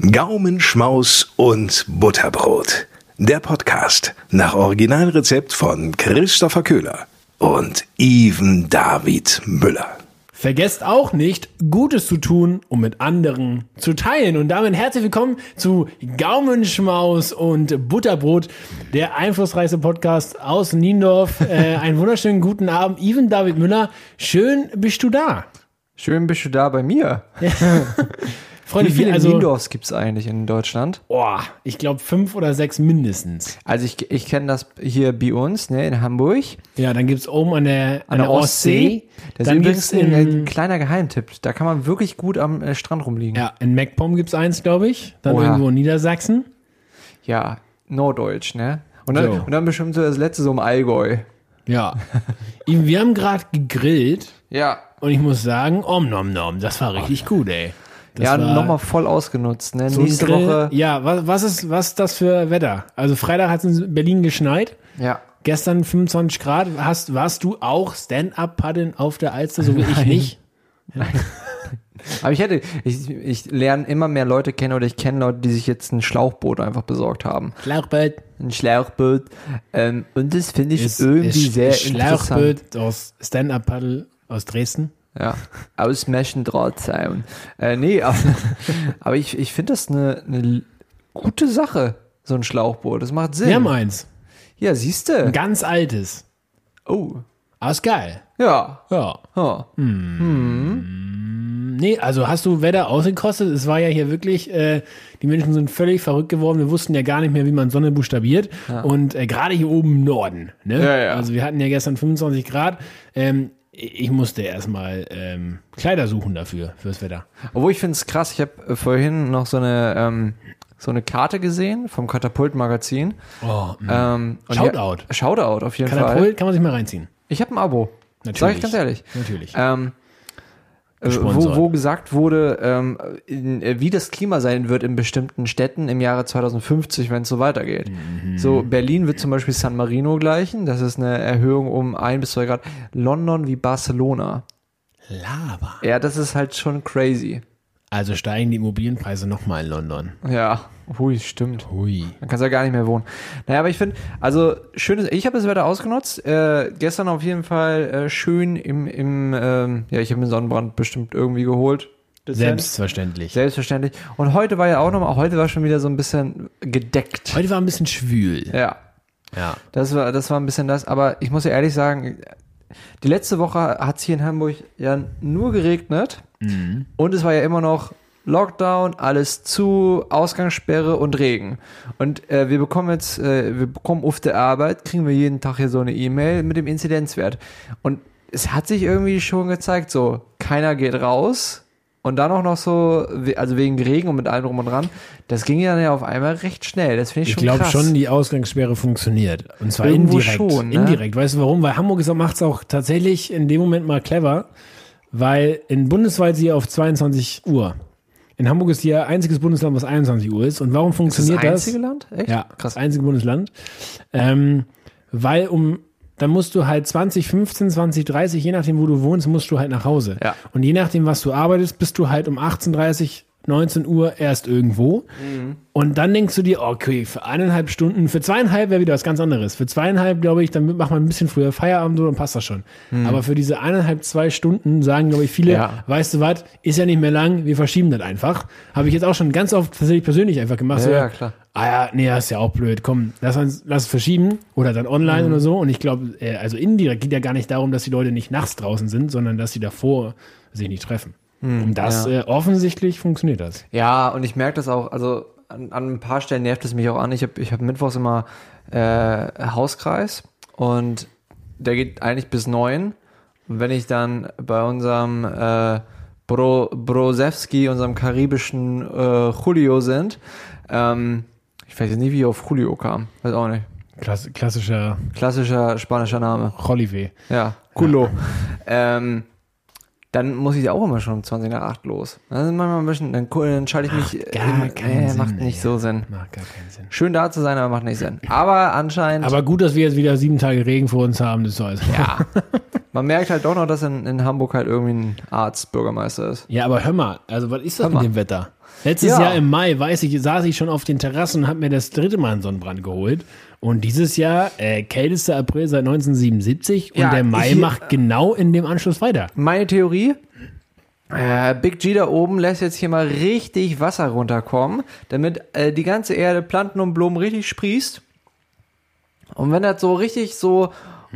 Gaumenschmaus und Butterbrot. Der Podcast nach Originalrezept von Christopher Köhler und Even David Müller. Vergesst auch nicht, Gutes zu tun, um mit anderen zu teilen. Und damit herzlich willkommen zu Gaumenschmaus und Butterbrot, der einflussreichste Podcast aus Niendorf. Äh, einen wunderschönen guten Abend, Even David Müller. Schön bist du da. Schön bist du da bei mir. Freunde, Wie viele also, Niendorfs gibt es eigentlich in Deutschland? oh, ich glaube fünf oder sechs mindestens. Also ich, ich kenne das hier bei uns, ne, in Hamburg, Ja, dann gibt's oben an der, an der Ostsee. Das dann ist gibt's übrigens ein, in, ein kleiner Geheimtipp. Da kann man wirklich gut am äh, Strand rumliegen. ja, in MacPom gibt's eins, glaube ich. Dann Oha. irgendwo in Niedersachsen. Ja, Norddeutsch, ne? Und dann, So. und dann bestimmt so das letzte so im Allgäu. Ja. Wir haben gerade gegrillt. Ja. Und ich muss sagen, om nom nom, das war richtig gut, ey. Das ja, nochmal voll ausgenutzt, ne? so Nächste Grill. Woche. Ja, was, was ist was ist das für Wetter? Also Freitag hat es in Berlin geschneit. Ja. Gestern 25 Grad. Hast, warst du auch Stand-up paddeln auf der Alster, so wie ich nicht? Aber ich hätte, ich, ich lerne immer mehr Leute kennen oder ich kenne Leute, die sich jetzt ein Schlauchboot einfach besorgt haben. Schlauchboot. Ein Schlauchboot. Ähm, und das finde ich Ist, irgendwie ist, sehr ist interessant. Schlauchboot aus Stand-up paddel aus Dresden. Ja, ausmeschen Drahtzaun. Äh, nee, aber, aber ich, ich finde das eine, eine gute Sache, so ein Schlauchboot. Das macht Sinn. Wir haben eins. ja, siehst Ein du. ganz altes. Oh. Aber ist geil. Ja. Ja. ja. Nee, also hast du Wetter ausgekostet? Es war ja hier wirklich, äh, die Menschen sind völlig verrückt geworden. Wir wussten ja gar nicht mehr, wie man Sonne buchstabiert. Und äh, gerade hier oben im Norden. Ne? Ja, ja. Also wir hatten ja gestern 25 Grad. Ähm, ich musste erstmal ähm, Kleider suchen dafür, fürs Wetter. Obwohl ich finde es krass, ich habe vorhin noch so eine, ähm, so eine Karte gesehen vom Katapult-Magazin. Oh, Ähm, und Shoutout. Ja, Shoutout auf jeden Fall. Katapult kann man sich mal reinziehen. Ich habe ein Abo. Sag Natürlich. ich ganz ehrlich. Natürlich. Ähm, äh. Wo, wo gesagt wurde, ähm, in, äh, wie das Klima sein wird in bestimmten Städten im Jahre 2050, wenn es so weitergeht. Mhm. So, Berlin wird zum Beispiel San Marino gleichen, das ist eine Erhöhung um ein bis zwei Grad. London wie Barcelona. Laber. Ja, das ist halt schon crazy. Also steigen die Immobilienpreise nochmal in London. Ja, hui, stimmt. Hui. Man kann ja gar nicht mehr wohnen. Naja, aber ich finde, also schönes, ich habe das Wetter ausgenutzt. Äh, gestern auf jeden Fall äh, schön im, im ähm, ja, ich habe mir Sonnenbrand bestimmt irgendwie geholt. Selbstverständlich. Selbstverständlich. Und heute war ja auch nochmal, heute war schon wieder so ein bisschen gedeckt. Heute war ein bisschen schwül. Ja, Ja. das war, das war ein bisschen das. Aber ich muss ja ehrlich sagen, die letzte Woche hat es hier in Hamburg ja nur geregnet. Und es war ja immer noch Lockdown, alles zu, Ausgangssperre und Regen. Und äh, wir bekommen jetzt, äh, wir bekommen auf der Arbeit, kriegen wir jeden Tag hier so eine E-Mail mit dem Inzidenzwert. Und es hat sich irgendwie schon gezeigt, so, keiner geht raus. Und dann auch noch so, also wegen Regen und mit allem drum und dran, das ging ja dann ja auf einmal recht schnell. Das finde ich, Ich schon glaube krass. schon, die Ausgangssperre funktioniert. Und zwar Irgendwo indirekt. schon, ne? Indirekt. Weißt du warum? Weil Hamburg macht es auch tatsächlich in dem Moment mal clever, weil in bundesweit sie auf 22 Uhr. In Hamburg ist ihr einziges Bundesland, was 21 Uhr ist. Und warum das funktioniert das? einzige Land? Echt? Ja, Krass. das einzige Bundesland. Ähm, weil um, dann musst du halt 20, 15, 20, 30, je nachdem, wo du wohnst, musst du halt nach Hause. Ja. Und je nachdem, was du arbeitest, bist du halt um 18, 30, 19 Uhr erst irgendwo. Und dann denkst du dir, okay, für eineinhalb Stunden, für zweieinhalb wäre wieder was ganz anderes. Für zweieinhalb, glaube ich, dann macht man ein bisschen früher Feierabend so, dann passt das schon. Aber für diese eineinhalb, zwei Stunden sagen, glaube ich, viele, Ja. weißt du was, ist ja nicht mehr lang, wir verschieben das einfach. Habe ich jetzt auch schon ganz oft tatsächlich persönlich einfach gemacht. Ja, so, ja, klar. Ah ja, nee, das ist ja auch blöd. Komm, lass uns lass es verschieben oder dann online Mhm. oder so. Und ich glaube, äh, also indirekt geht ja gar nicht darum, dass die Leute nicht nachts draußen sind, sondern dass sie davor sich nicht treffen. Und das ja. äh, offensichtlich funktioniert das. Ja, und ich merke das auch, also an, an ein paar Stellen nervt es mich auch an. Ich habe ich hab mittwochs immer äh, Hauskreis und der geht eigentlich bis neun. Und wenn ich dann bei unserem äh, Bro, Brosewski, unserem karibischen äh, Julio sind, ähm, ich weiß jetzt nicht, wie ich auf Julio kam. Weiß auch nicht. Klass klassischer Klassischer spanischer Name. Jolive. Ja, Culo. Ähm, dann muss ich auch immer schon um 20 nach 8 los. Ist manchmal ein bisschen, dann, dann schalte ich mich. gar äh, keinen äh, Sinn, macht nicht ey. so Sinn. Macht gar keinen Sinn. Schön da zu sein, aber macht nicht Sinn. Aber anscheinend. Aber gut, dass wir jetzt wieder sieben Tage Regen vor uns haben, das ist so alles. ja. Man merkt halt doch noch, dass in, in Hamburg halt irgendwie ein Arzt Bürgermeister ist. Ja, aber hör mal, also was ist das mit dem Wetter? Letztes Ja. Jahr im Mai, weiß ich, saß ich schon auf den Terrassen und habe mir das dritte Mal einen Sonnenbrand geholt. Und dieses Jahr, äh, kältester April seit 1977 und Ja, der Mai ich- macht genau in dem Anschluss weiter. Meine Theorie, äh, Big G da oben lässt jetzt hier mal richtig Wasser runterkommen, damit äh, die ganze Erde, Planten und Blumen richtig sprießt. Und wenn das so richtig so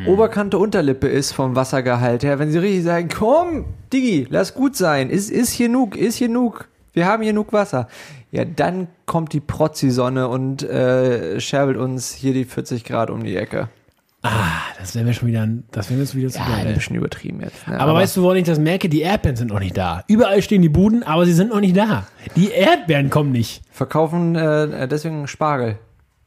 Oberkante Unterlippe ist vom Wassergehalt her, wenn sie richtig sagen, komm, Digi, lass gut sein, ist, ist genug, ist genug, wir haben genug Wasser. Ja, dann kommt die Protzi-Sonne und äh, scherbelt uns hier die 40 Grad um die Ecke. Ah, das wäre mir schon wieder, das wäre jetzt wieder zu Ja, geil. ein bisschen übertrieben jetzt. Ne? Aber, weißt du, woran ich das merke? Die Erdbeeren sind noch nicht da. Überall stehen die Buden, aber sie sind noch nicht da. Die Erdbeeren kommen nicht. verkaufen äh, deswegen Spargel.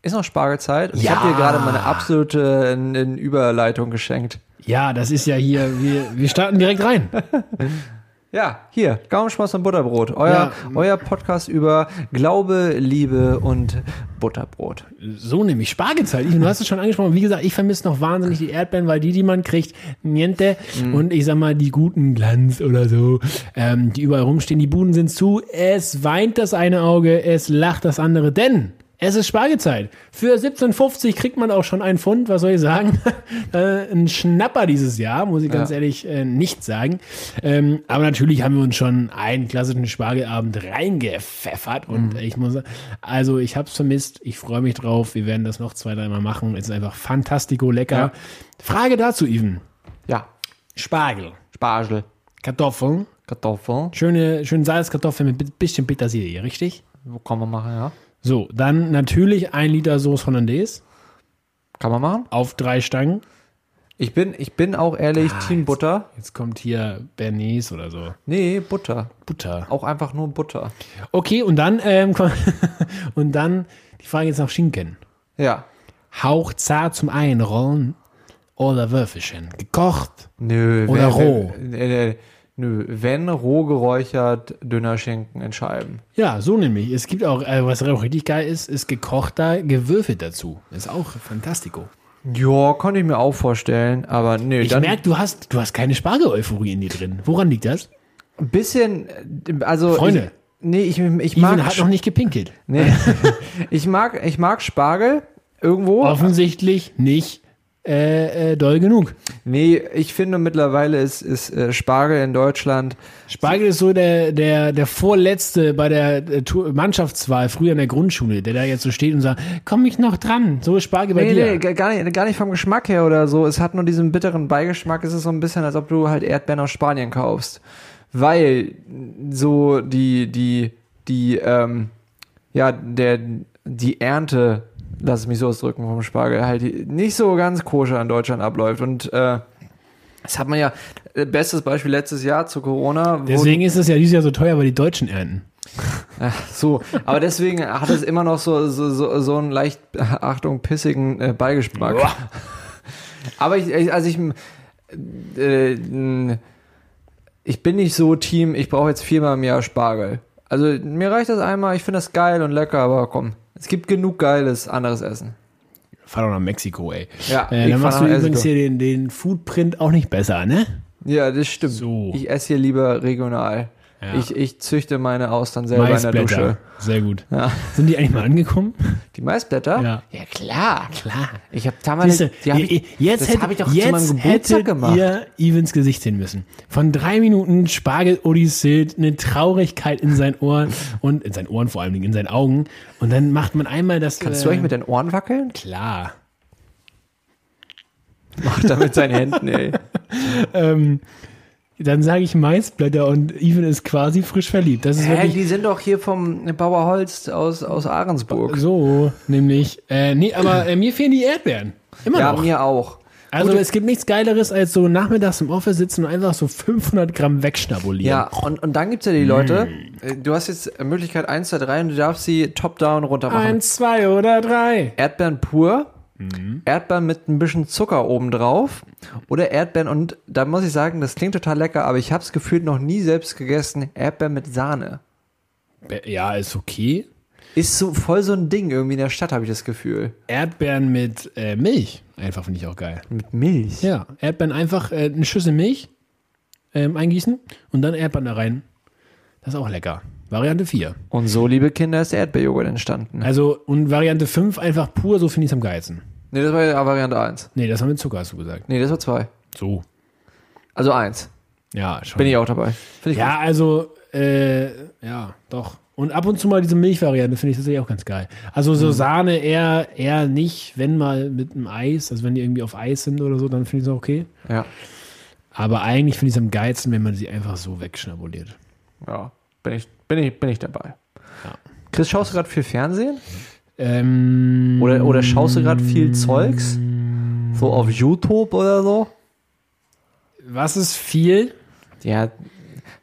Ist noch Spargelzeit? Ich Ja. habe dir gerade meine absolute äh, n- Überleitung geschenkt. Ja, das ist ja hier, wir, wir starten direkt rein. Ja, hier, Gaumenschmaus und Butterbrot. Euer, Ja. euer Podcast über Glaube, Liebe und Butterbrot. So nämlich Spargelzeit. Du hast es schon angesprochen. Wie gesagt, ich vermisse noch wahnsinnig die Erdbeeren, weil die, die man kriegt, niente. Und ich sag mal, die guten Glanz oder so, ähm, die überall rumstehen. Die Buden sind zu. Es weint das eine Auge, es lacht das andere. Denn es ist Spargelzeit. Für 17,50 kriegt man auch schon einen Pfund, was soll ich sagen? äh, ein Schnapper dieses Jahr, muss ich ganz Ja. ehrlich äh, nicht sagen. Ähm, aber natürlich haben wir uns schon einen klassischen Spargelabend reingepfeffert. Und ich muss also ich habe es vermisst. Ich freue mich drauf. Wir werden das noch zwei, dreimal machen. Es ist einfach fantastico lecker. Ja. Frage dazu, Even. Ja, Spargel, Spargel, Kartoffeln, Kartoffeln. schöne, schöne Salzkartoffeln mit bi- bisschen Petersilie, richtig? Wo kann man machen, ja? So, dann natürlich ein Liter Sauce Hollandaise Kann man machen. auf drei Stangen. Ich bin, ich bin auch ehrlich Ah, Team jetzt- Butter. Jetzt kommt hier Bernays oder so. Nee, Butter. Butter. Auch einfach nur Butter. Okay, und dann, ähm, und dann die Frage jetzt nach Schinken. Ja. Hauchzart zum Einrollen oder Würfelchen? Gekocht? Nö, Oder wer- roh? wer- äh, nö, wenn roh geräuchert, dünner Schinken in Scheiben. Ja, so nämlich. Es gibt auch, äh, was auch richtig geil ist, ist gekochter gewürfelt dazu. Ist auch fantastico. Ja, konnte ich mir auch vorstellen, aber nee, Ich merke, du hast, du hast keine Spargel-Euphorie in dir drin. Woran liegt das? ein bisschen, äh, also Freunde. Ich, nee, ich, ich mag, Even hat noch nicht gepinkelt. nee, ich mag, ich mag Spargel irgendwo. Offensichtlich nicht äh, äh, doll genug. Nee, ich finde mittlerweile ist, ist äh, Spargel in Deutschland. Spargel ist so der, der, der Vorletzte bei der äh, Mannschaftswahl früher in der Grundschule, der da jetzt so steht und sagt, komm ich noch dran? So ist Spargel bei Nee, dir. nee, gar nicht, gar nicht vom Geschmack her oder so. Es hat nur diesen bitteren Beigeschmack. Es ist so ein bisschen, als ob du halt Erdbeeren aus Spanien kaufst. Weil so die, die, die, ähm, ja, der, die Ernte, lass es mich so ausdrücken vom Spargel, halt nicht so ganz koscher in Deutschland abläuft. Und äh, das hat man ja, äh, bestes Beispiel letztes Jahr zu Corona. Deswegen ist es ja dieses Jahr so teuer, weil die Deutschen ernten. so, aber deswegen hat es immer noch so, so, so, so einen leicht, Achtung, pissigen äh, Beigeschmack. Aber ich, ich also ich, äh, ich bin nicht so Team, ich brauche jetzt viermal im Jahr Spargel. Also mir reicht das einmal, ich finde das geil und lecker, aber komm, es gibt genug geiles anderes Essen. Fahr doch nach Mexiko, ey. Ja, äh, dann machst du übrigens Mexiko. hier den, den Foodprint auch nicht besser, ne? Ja, das stimmt. So. Ich esse hier lieber regional. Ja. Ich, ich züchte meine Austern selber in der Dusche. Sehr gut. Ja. Sind die eigentlich mal angekommen? Die Maisblätter? Ja. ja klar. Klar. Ich habe damals, Siehste, die hab ich, jetzt hätte, habe ich doch jetzt zu meinem Geburtstag gemacht. ihr Evans Gesicht sehen müssen. Von drei Minuten Spargel Odyssee, eine Traurigkeit in seinen Ohren und in seinen Ohren vor allen Dingen, in seinen Augen. Und dann macht man einmal das. Kannst äh, du euch mit den Ohren wackeln? Klar. Macht er mit seinen Händen, ey. Ähm, dann sage ich Maisblätter und Even ist quasi frisch verliebt. Das ist Hä, wirklich die sind doch hier vom Bauer Holst aus, aus Ahrensburg. so, nämlich. Äh, nee, aber äh, mir fehlen die Erdbeeren. Immer Ja, noch. mir auch. Also Gut. es gibt nichts Geileres, als so nachmittags im Office sitzen und einfach so 500 Gramm wegschnabulieren. Ja, und, und dann gibt's ja die Leute, äh, du hast jetzt Möglichkeit 1, 2, 3 und du darfst sie top-down runter machen. Eins, zwei oder drei. Erdbeeren pur, Mhm. Erdbeeren mit ein bisschen Zucker oben drauf oder Erdbeeren und da muss ich sagen, das klingt total lecker, aber ich habe es gefühlt noch nie selbst gegessen, Erdbeeren mit Sahne. Be- Ja, ist okay. Ist so voll so ein Ding irgendwie in der Stadt, habe ich das Gefühl. Erdbeeren mit äh, Milch. Einfach finde ich auch geil. Mit Milch. Ja, Erdbeeren einfach äh, eine Schüssel Milch ähm, eingießen und dann Erdbeeren da rein. Das ist auch lecker. Variante 4. Und so, liebe Kinder, ist der Erdbeerjoghurt entstanden. Also, und Variante 5 einfach pur, so finde ich es am geilsten. Nee, das war ja Variante 1. Nee, das war mit Zucker, hast du gesagt. Nee, das war 2. So. Also 1. Ja, schon. Bin ich auch dabei. Finde ich Ja, also, äh, ja, doch. Und ab und zu mal diese Milchvariante finde ich tatsächlich auch ganz geil. Also so Sahne eher, eher nicht, wenn mal mit einem Eis, also wenn die irgendwie auf Eis sind oder so, dann finde ich es okay. gut. Ja. Aber eigentlich finde ich es am geilsten, wenn man sie einfach so wegschnabuliert. Ja. Bin ich, bin ich, bin ich dabei. Ja. Chris, schaust du gerade viel Fernsehen? Ähm, Oder, oder schaust du gerade viel Zeugs? So auf YouTube oder so? was ist viel? Ja.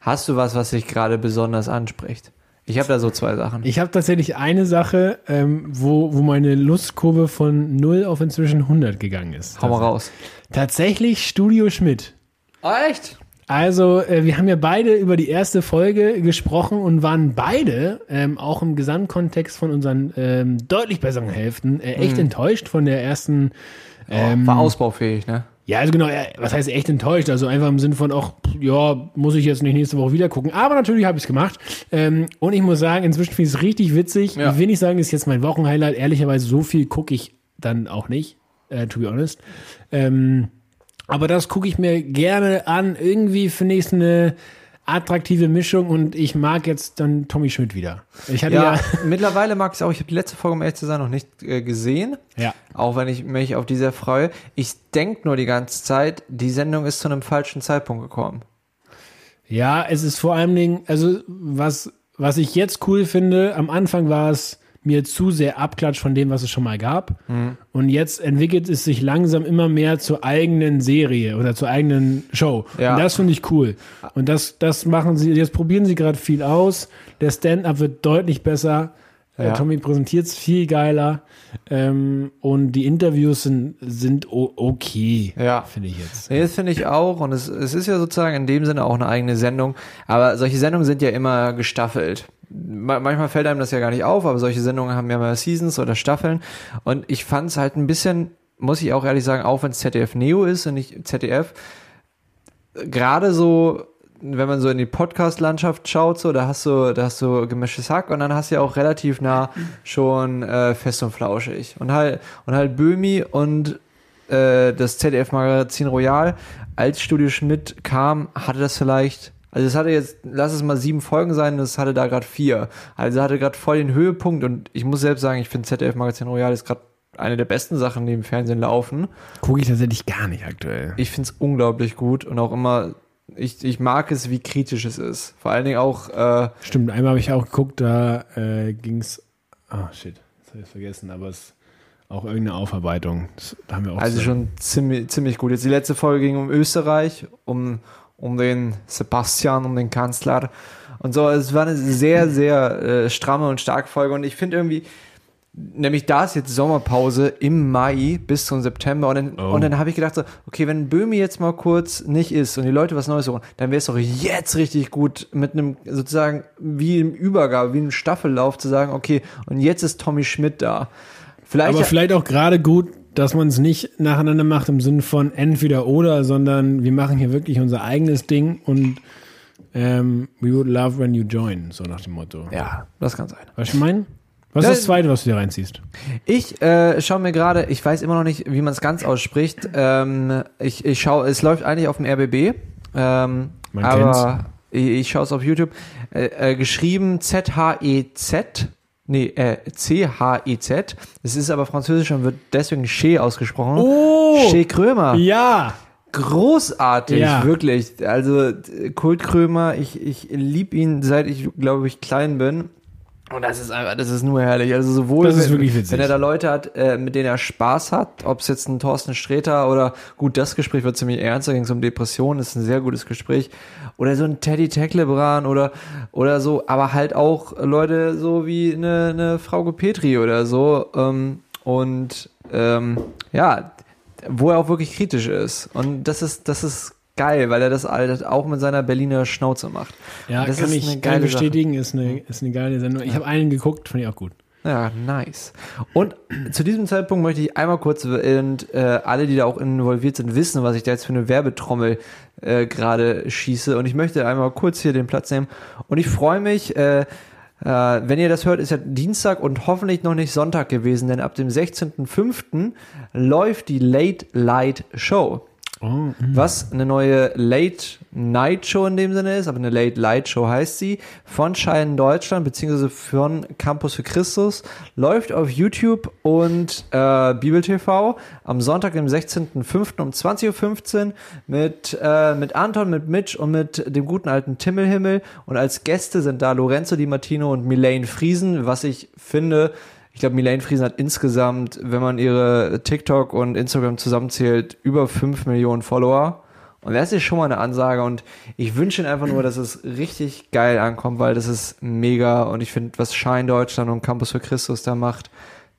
Hast du was, was dich gerade besonders anspricht? Ich habe da so zwei Sachen. Ich habe tatsächlich eine Sache, ähm, wo, wo meine Lustkurve von 0 auf inzwischen 100 gegangen ist. Hau mal raus. Tatsächlich Studio Schmidt. Oh, echt? Also, äh, wir haben ja beide über die erste Folge gesprochen und waren beide ähm, auch im Gesamtkontext von unseren ähm, deutlich besseren Hälften äh, echt enttäuscht von der ersten. Ähm, War ausbaufähig, ne? ja, also genau, äh, was heißt echt enttäuscht? Also einfach im Sinne von, auch, ja, muss ich jetzt nicht nächste Woche wieder gucken. Aber natürlich habe ich es gemacht. Ähm, und ich muss sagen, inzwischen finde ich es richtig witzig. Ja. Ich will nicht sagen, ist jetzt mein Wochenhighlight. Ehrlicherweise, so viel gucke ich dann auch nicht, äh, to be honest. Ähm, aber das gucke ich mir gerne an. Irgendwie finde ich es eine attraktive Mischung und ich mag jetzt dann Tommy Schmidt wieder. Ich hatte Ja, ja, mittlerweile mag ich es auch. Ich habe die letzte Folge, um ehrlich zu sein, noch nicht äh, gesehen. ja, Auch wenn ich mich auf die sehr freue. Ich denke nur die ganze Zeit, die Sendung ist zu einem falschen Zeitpunkt gekommen. ja, es ist vor allen Dingen, also was, was ich jetzt cool finde, am Anfang war es mir zu sehr abklatscht von dem, was es schon mal gab. Mhm. Und jetzt entwickelt es sich langsam immer mehr zur eigenen Serie oder zur eigenen Show. Ja. Und das finde ich cool. Und das, das machen sie, jetzt probieren sie gerade viel aus. Der Stand-up wird deutlich besser. Äh, Ja. Tommy präsentiert es viel geiler. Ähm, und die Interviews sind, sind okay, Ja. finde ich jetzt. Nee, das finde ich auch. Und es, es ist ja sozusagen in dem Sinne auch eine eigene Sendung. Aber solche Sendungen sind ja immer gestaffelt. Ma- Manchmal fällt einem das ja gar nicht auf, aber solche Sendungen haben ja mal Seasons oder Staffeln. Und ich fand es halt ein bisschen, muss ich auch ehrlich sagen, auch wenn es ZDF Neo ist und nicht ZDF, gerade so, wenn man so in die Podcast-Landschaft schaut, so, da hast du, da hast du gemischtes Hack und dann hast du ja auch relativ nah schon äh, fest und flauschig. Und halt, und halt Böhmi und äh, das ZDF-Magazin Royal, als Studio Schmidt kam, hatte das vielleicht, also es hatte jetzt, lass es mal sieben Folgen sein, das hatte da gerade vier. Also hatte gerade voll den Höhepunkt und ich muss selbst sagen, ich finde ZDF-Magazin Royal ist gerade eine der besten Sachen, die im Fernsehen laufen. Gucke ich tatsächlich gar nicht aktuell. Ich finde es unglaublich gut und auch immer, ich, ich mag es, wie kritisch es ist. Vor allen Dingen auch, äh, Stimmt, einmal habe ich auch geguckt, da äh, ging es. Ah, shit, das habe ich vergessen, aber es ist auch irgendeine Aufarbeitung. Das, da haben wir auch also so- schon ziemlich, ziemlich gut. Jetzt die letzte Folge ging um Österreich, um, um den Sebastian, um den Kanzler und so. Es war eine sehr, sehr äh, stramme und starke Folge und ich finde irgendwie, nämlich da ist jetzt Sommerpause im Mai bis zum September und dann, Oh. und dann habe ich gedacht so, okay, wenn Böhmi jetzt mal kurz nicht ist und die Leute was Neues suchen, dann wäre es doch jetzt richtig gut mit einem sozusagen wie im Übergabe, wie im Staffellauf zu sagen, okay, und jetzt ist Tommy Schmidt da. Vielleicht, aber vielleicht auch gerade gut, dass man es nicht nacheinander macht im Sinne von entweder oder, sondern wir machen hier wirklich unser eigenes Ding und ähm, we would love when you join, so nach dem Motto. ja, das kann sein. Was ich meine? Was ist das zweite, was du dir reinziehst? Ich äh, schaue mir gerade, ich weiß immer noch nicht, wie man es ganz ausspricht. Ähm, ich ich schaue, es läuft eigentlich auf dem RBB, ähm, Man aber ich, ich schaue es auf YouTube. Äh, äh, geschrieben Z-H-E-Z, nee, äh, C-H-E-Z. Es ist aber französisch und wird deswegen Che ausgesprochen. Oh! Che Krömer. Ja! Großartig, Ja. wirklich. Also äh, Kult Krömer, ich, ich liebe ihn, seit ich, glaube ich, klein bin. Und das ist einfach, das ist nur herrlich. Also sowohl, wenn, wenn er da Leute hat, äh, mit denen er Spaß hat, ob es jetzt ein Thorsten Sträter oder gut, das Gespräch wird ziemlich ernst, da ging es um Depressionen, ist ein sehr gutes Gespräch. Oder so ein Teddy Tecklebrand oder oder so, aber halt auch Leute so wie eine, eine Frau Petri oder so. Ähm, und ähm, ja, wo er auch wirklich kritisch ist. Und das ist, das ist geil, weil er das auch mit seiner Berliner Schnauze macht. Ja, das kann ist ich eine geile bestätigen, ist eine, ist eine geile Sendung. Ich habe einen geguckt, fand ich auch gut. Ja, nice. Und zu diesem Zeitpunkt möchte ich einmal kurz und äh, alle, die da auch involviert sind, wissen, was ich da jetzt für eine Werbetrommel äh, gerade schieße. Und ich möchte einmal kurz hier den Platz nehmen. Und ich freue mich, äh, äh, wenn ihr das hört, ist ja Dienstag und hoffentlich noch nicht Sonntag gewesen, denn ab dem 16.05. läuft die Late Light Show. Was eine neue Late Night Show in dem Sinne ist, aber eine Late Light Show heißt sie, von Schein Deutschland beziehungsweise von Campus für Christus, läuft auf YouTube und äh, Bibel TV am Sonntag, dem 16.05. um 20.15 Uhr mit, äh, mit Anton, mit Mitch und mit dem guten alten Timmelhimmel und als Gäste sind da Lorenzo Di Martino und Milane Friesen, was ich finde, ich glaube, Milane Friesen hat insgesamt, wenn man ihre TikTok und Instagram zusammenzählt, über 5 Millionen Follower. Und das ist schon mal eine Ansage und ich wünsche ihnen einfach nur, dass es richtig geil ankommt, weil das ist mega und ich finde, was Shine Deutschland und Campus für Christus da macht,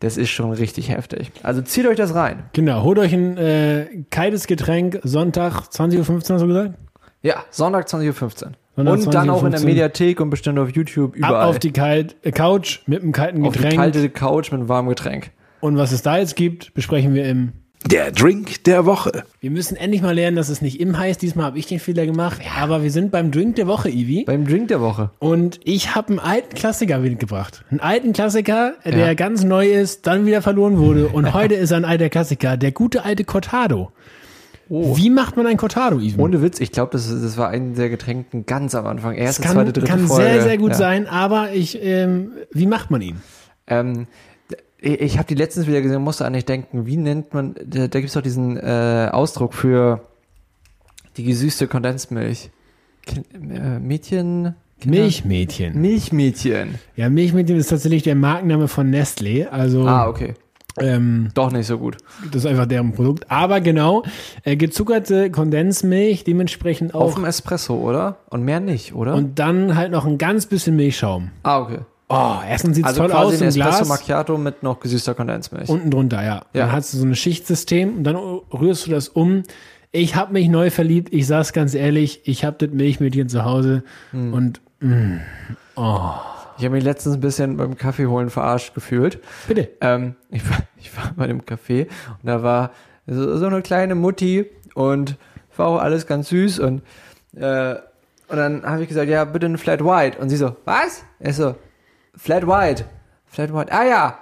das ist schon richtig heftig. Also zieht euch das rein. Genau, holt euch ein äh, kaltes Getränk, Sonntag 20.15 Uhr, hast du gesagt? Ja, Sonntag 20.15 Uhr. Und dann auch in der 20.15 Mediathek und bestimmt auf YouTube überall. Ab auf die Kalt äh, Couch mit einem kalten Auf die Getränk. kalte Couch mit einem warmen Getränk. Und was es da jetzt gibt, besprechen wir im. Der Drink der Woche. Wir müssen endlich mal lernen, dass es nicht im heißt. Diesmal habe ich den Fehler gemacht. Aber wir sind beim Drink der Woche, Ivi. Beim Drink der Woche. Und ich habe einen alten Klassiker mitgebracht. Einen alten Klassiker, der Ja. ganz neu ist, dann wieder verloren wurde. Und heute ist er ein alter Klassiker. Der gute alte Cortado. Wie macht man ein Cortado, Ivi? Ohne Witz, ich glaube, das, das war ein der Getränken ganz am Anfang. Erste, kann, zweite, dritte kann Folge. sehr, sehr gut ja. sein, aber ich, ähm, wie macht man ihn? Ähm, ich ich habe die letztens wieder gesehen, musste an nicht denken, wie nennt man, da, da gibt es doch diesen äh, Ausdruck für die gesüßte Kondensmilch. Kin äh, Mädchen? Kinder- Milchmädchen. Milchmädchen. Ja, Milchmädchen ist tatsächlich der Markenname von Nestlé. Also, Ah, okay. Ähm, Doch nicht so gut. das ist einfach deren Produkt. Aber genau, äh, gezuckerte Kondensmilch, dementsprechend Auf auch. dem Espresso, oder? Und mehr nicht, oder? Und dann halt noch ein ganz bisschen Milchschaum. ah, okay. Oh, erstens sieht's Also toll quasi aus ein im Espresso Glas. Macchiato mit noch gesüßter Kondensmilch. Unten drunter, ja. Ja. Dann hast du so ein Schichtsystem und dann rührst du das um. Ich habe mich neu verliebt. Ich sag's ganz ehrlich, ich habe das Milchmädchen zu Hause Hm. und ich habe mich letztens ein bisschen beim Kaffee holen verarscht gefühlt. bitte. Ähm, ich, war, ich war bei dem Café und da war so, so eine kleine Mutti und war auch alles ganz süß und, äh, und dann habe ich gesagt, ja, bitte ein Flat White. Und sie so, was? Ich so, Flat White. Flat White, ah ja.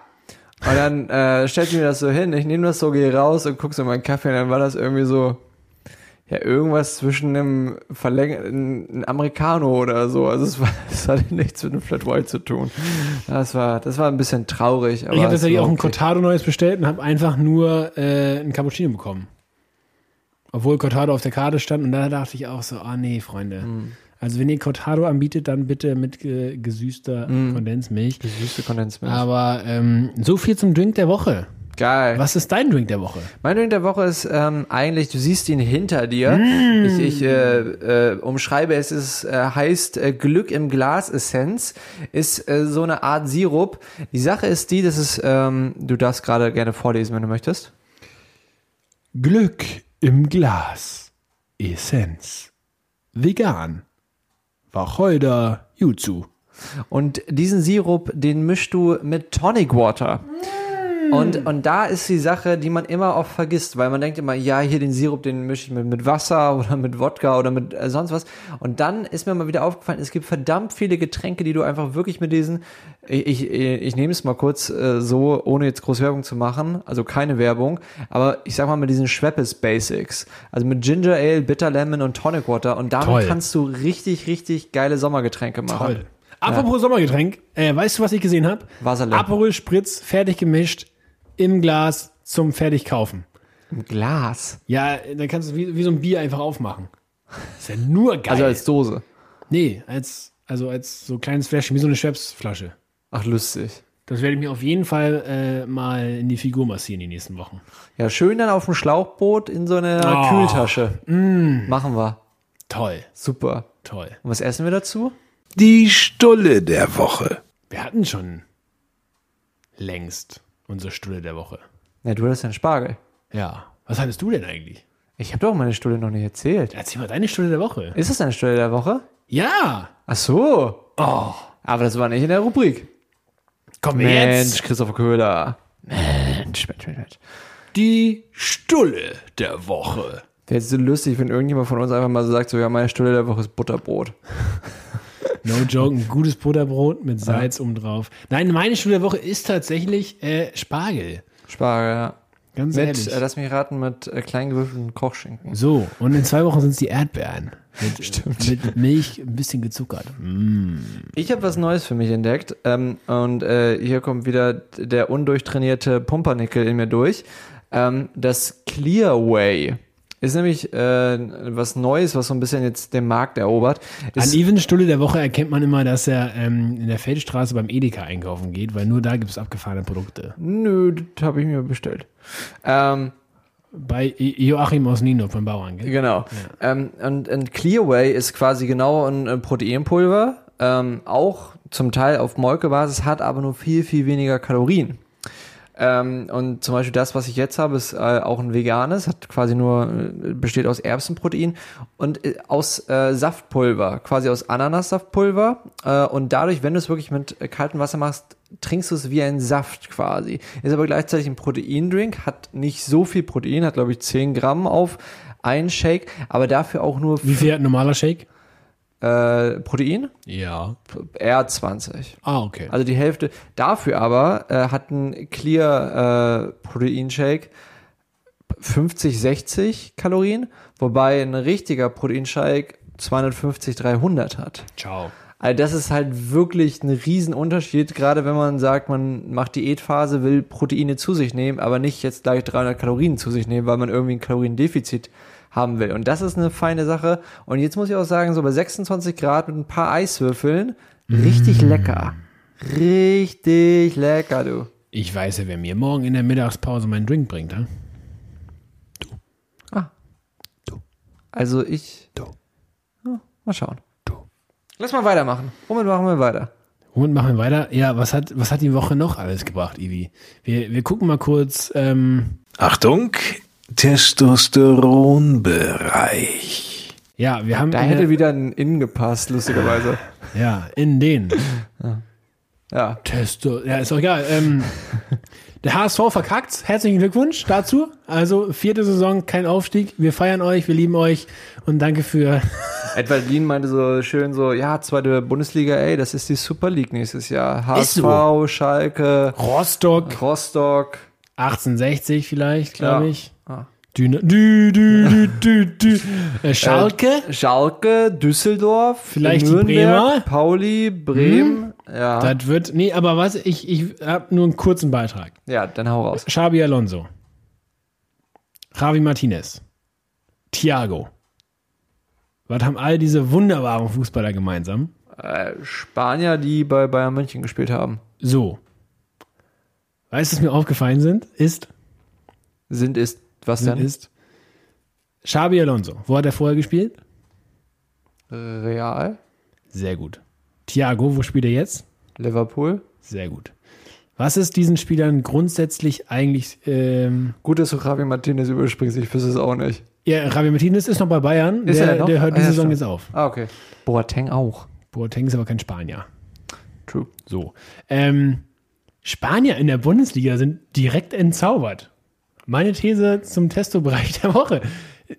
Und dann äh, stellt mir das so hin, ich nehme das so, gehe raus und gucke so in meinen Kaffee und dann war das irgendwie so, ja, irgendwas zwischen einem verlängerten Americano oder so. Also es, war, es hatte nichts mit einem Flat White zu tun. Das war, das war ein bisschen traurig. Aber Ich habe tatsächlich auch ein okay. Cortado neues bestellt und habe einfach nur äh, ein Cappuccino bekommen. Obwohl Cortado auf der Karte stand und da dachte ich auch so, ah nee, Freunde. Hm. Also wenn ihr Cortado anbietet, dann bitte mit äh, gesüßter Hm. Kondensmilch. Süße Kondensmilch. Aber ähm, so viel zum Drink der Woche. Geil. Was ist dein Drink der Woche? Mein Drink der Woche ist ähm, eigentlich, du siehst ihn hinter dir. Mm. Ich, ich äh, äh, umschreibe es, es äh, heißt äh, Glück im Glas Essenz. Ist äh, so eine Art Sirup. Die Sache ist die, dass es, ähm, du darfst gerade gerne vorlesen, wenn du möchtest. Glück im Glas. Essenz. Vegan. Wacholder Jutsu. Und diesen Sirup, den mischst du mit Tonic Water. Und, und da ist die Sache, die man immer oft vergisst, weil man denkt immer, ja, hier den Sirup, den mische ich mit, mit Wasser oder mit Wodka oder mit äh, sonst was. Und dann ist mir mal wieder aufgefallen, es gibt verdammt viele Getränke, die du einfach wirklich mit diesen, ich, ich, ich nehme es mal kurz äh, so, ohne jetzt groß Werbung zu machen, also keine Werbung, aber ich sag mal mit diesen Schweppes Basics, also mit Ginger Ale, Bitter Lemon und Tonic Water und damit Toll. kannst du richtig, richtig geile Sommergetränke machen. Toll. Apropos Sommergetränk, äh, weißt du, was ich gesehen habe? Wasserle. Aperol Spritz, fertig gemischt, im Glas zum fertig kaufen. Im Glas. Ja, dann kannst du wie, wie so ein Bier einfach aufmachen. Ist ja nur geil. Also als Dose. nee, als, also als so kleines Fläschchen, wie so eine Schwepsflasche. Ach, lustig. Das werde ich mir auf jeden Fall äh, mal in die Figur massieren die nächsten Wochen. Ja, schön dann auf dem Schlauchboot in so eine Oh. Kühltasche. Machen wir. Toll, Super. toll. Und was essen wir dazu? Die Stulle der Woche. Wir hatten schon längst unsere Stulle der Woche. Ja, du hattest einen Spargel. Ja. Was hattest du denn eigentlich? Ich habe doch meine Stulle noch nicht erzählt. Erzähl mal deine Stulle der Woche. Ist das deine Stulle der Woche? Ja. Ach so. Oh. Aber das war nicht in der Rubrik. Wir Mensch, jetzt. Christopher Köhler. Mensch, Mensch, Mensch, Mensch. Die Stulle der Woche. Wäre jetzt so lustig, wenn irgendjemand von uns einfach mal so sagt, so, ja, meine Stunde der Woche ist Butterbrot. No joke, ein gutes Butterbrot mit Salz oben drauf. Nein, meine Stulle der Woche ist tatsächlich äh, Spargel. Spargel, ja. Ganz Mit, ehrlich. äh, lass mich raten, mit äh, klein gewürfelten Kochschinken. So, und in zwei Wochen sind es die Erdbeeren. Mit, mit Milch, ein bisschen gezuckert. Ich habe was Neues für mich entdeckt ähm, und äh, hier kommt wieder der undurchtrainierte Pumpernickel in mir durch. Ähm, das Clearway ist nämlich äh, was Neues, was so ein bisschen jetzt den Markt erobert. An Ist, Evans Stulle der Woche erkennt man immer, dass er ähm, in der Feldstraße beim Edeka einkaufen geht, weil nur da gibt es abgefahrene Produkte. nö, das habe ich mir bestellt. Ähm, Bei Joachim aus Nino vom Bauern. Gell? Genau. Ähm, und, und Clearway ist quasi genau ein, ein Proteinpulver, ähm, auch zum Teil auf Molkebasis, hat aber nur viel, viel weniger Kalorien. Ähm, und zum Beispiel das, was ich jetzt habe, ist äh, auch ein veganes, hat quasi nur, äh, besteht aus Erbsenprotein und äh, aus äh, Saftpulver, quasi aus Ananassaftpulver. Äh, und dadurch, wenn du es wirklich mit äh, kaltem Wasser machst, trinkst du es wie ein Saft quasi. Ist aber gleichzeitig ein Proteindrink, hat nicht so viel Protein, hat glaube ich 10 Gramm auf einen Shake, aber dafür auch nur Wie viel hat ein normaler Shake? Äh, Protein, Ja. eher 20. Ah, okay. Also die Hälfte. Dafür aber äh, hat ein Clear äh, Proteinshake 50, 60 Kalorien, wobei ein richtiger Proteinshake 250, 300 hat. Ciao. Also das ist halt wirklich ein Riesenunterschied, gerade wenn man sagt, man macht Diätphase, will Proteine zu sich nehmen, aber nicht jetzt gleich 300 Kalorien zu sich nehmen, weil man irgendwie ein Kaloriendefizit haben will. Und das ist eine feine Sache. Und jetzt muss ich auch sagen, so bei 26 Grad mit ein paar Eiswürfeln, richtig lecker. Richtig lecker, du. Ich weiß ja, wer mir morgen in der Mittagspause meinen Drink bringt. Ja? Also ich. Du. Ja, mal schauen. Du. Lass mal weitermachen. Womit machen wir weiter? Womit machen wir weiter? Ja, was hat, was hat die Woche noch alles gebracht, Ivi? Wir, wir gucken mal kurz. Ähm, Achtung, Testosteronbereich. ja, wir haben. Da in hätte der, wieder ein Innen gepasst, lustigerweise. ja, in den. Ja. Testo. Ja, ist doch egal. Ähm, der HSV verkackt. Herzlichen Glückwunsch dazu. Also vierte Saison, kein Aufstieg. Wir feiern euch, wir lieben euch und danke für. Edward Lien meinte so schön so, ja, zweite Bundesliga, ey, das ist die Super League nächstes Jahr. HSV, so. Schalke, Rostock Rostock. 1860 vielleicht, glaube Ja. ich. Ah. Düne, dü, dü, dü, dü, dü. Äh, Schalke. Schalke, Düsseldorf, Vielleicht die Nürnberg, Bremer? Pauli, Bremen. Ja. Das wird. Nee, aber was? Ich, ich habe nur einen kurzen Beitrag. ja, dann hau raus. Xabi Alonso. Javi Martinez. Thiago. Was haben all diese wunderbaren Fußballer gemeinsam? Äh, Spanier, die bei Bayern München gespielt haben, So. Weißt du, was mir aufgefallen sind? Ist, sind ist, was denn? ist Xabi Alonso. Wo hat er vorher gespielt? Real, Sehr gut. Thiago, wo spielt er jetzt? Liverpool. Sehr gut. Was ist diesen Spielern grundsätzlich eigentlich, ähm, Gut, dass du Javi Martinez überspringst, ich wüsste es auch nicht. ja, Javi Martinez ist noch bei Bayern, Ist der, er noch? der hört Ah, die ja, Saison stimmt. jetzt auf. Ah, okay. Boateng auch. Boateng ist aber kein Spanier. True. So. Ähm, Spanier in der Bundesliga sind direkt entzaubert. Meine These zum Testo-Bereich der Woche.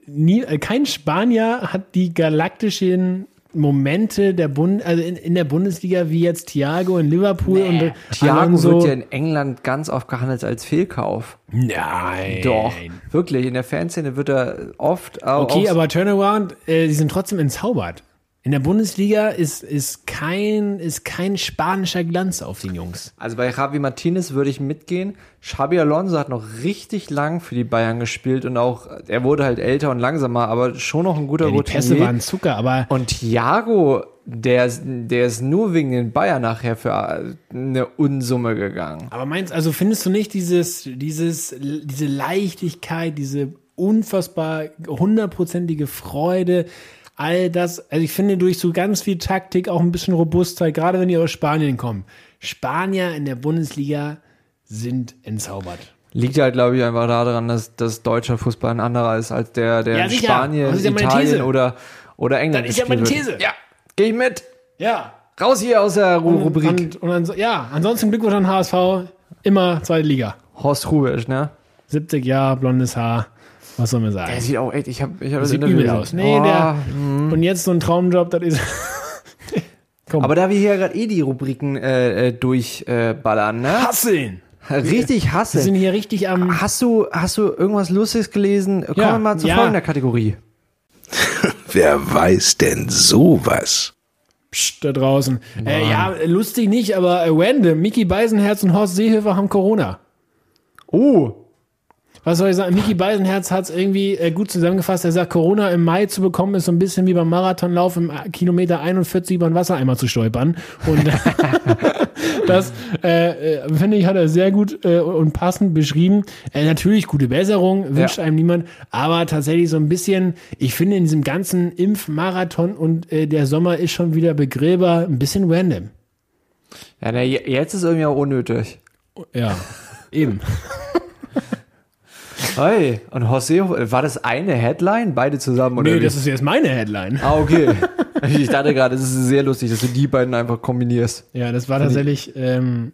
Nie, äh, kein Spanier hat die galaktischen Momente der Bund, also in, in der Bundesliga wie jetzt Thiago in Liverpool und äh, Thiago wird ja in England ganz oft gehandelt als Fehlkauf. Nein. Doch, wirklich. In der Fanszene wird er oft auch. Okay, aber Turnaround, äh, die sind trotzdem entzaubert. In der Bundesliga ist, ist, kein, ist kein spanischer Glanz auf den Jungs. Also bei Javi Martinez würde ich mitgehen. Xabi Alonso hat noch richtig lang für die Bayern gespielt und auch, er wurde halt älter und langsamer, aber schon noch ein guter Ja, die Pässe waren Zucker, aber Und Thiago, der, ist- der ist nur wegen den Bayern nachher für eine Unsumme gegangen. Aber meinst, also findest du nicht dieses, dieses, diese Leichtigkeit, diese unfassbar hundertprozentige Freude, all das, also ich finde durch so ganz viel Taktik auch ein bisschen Robustheit, gerade wenn die aus Spanien kommen. Spanier in der Bundesliga sind entzaubert. Liegt halt, glaube ich, einfach daran, dass, dass deutscher Fußball ein anderer ist als der, der Ja, in sicher. Spanien, Das ist ja meine Italien These. oder, oder England Das ist ja meine These. wird. Ja, geh ich mit. Ja, Raus hier aus der Ru- Rubrik. Und, und ans ja, ansonsten Glückwunsch an HSV. Immer zweite Liga. Horst Rubisch, ne? 70 Jahre, blondes Haar. Was soll man sagen? Der sieht auch echt, ich habe ich hab das Sieht übel aus. Nee, Oh, der. Und jetzt so ein Traumjob, das ist. Komm. Aber da wir hier gerade eh die Rubriken äh, äh, durchballern, äh, ballern, ne? Hasseln! Richtig Wir hasse. sind hier richtig am. Hast du, hast du irgendwas Lustiges gelesen? Kommen Ja, wir mal zu ja. folgender Kategorie. Wer weiß denn sowas? Psst, da draußen. Äh, ja, lustig nicht, aber äh, random. Mickey Beisenherz und Horst Seehöfer haben Corona. Oh, Was soll ich sagen? Mickey Beisenherz hat es irgendwie äh, gut zusammengefasst. Er sagt, Corona im Mai zu bekommen, ist so ein bisschen wie beim Marathonlauf im äh, Kilometer 41 über einen Wassereimer zu stolpern. Und das, äh, äh, finde ich, hat er sehr gut äh, und passend beschrieben. Äh, natürlich gute Besserung, wünscht Ja. einem niemand. Aber tatsächlich so ein bisschen, ich finde in diesem ganzen Impfmarathon und äh, der Sommer ist schon wieder Begräber ein bisschen random. ja, na, je- jetzt ist irgendwie auch unnötig. Ja, eben. Hey, und Seehofer, war das eine Headline? Beide zusammen oder Nee, wie? das ist jetzt meine Headline. Ah, okay. Ich dachte gerade, es ist sehr lustig, dass du die beiden einfach kombinierst. Ja, das war tatsächlich, ähm,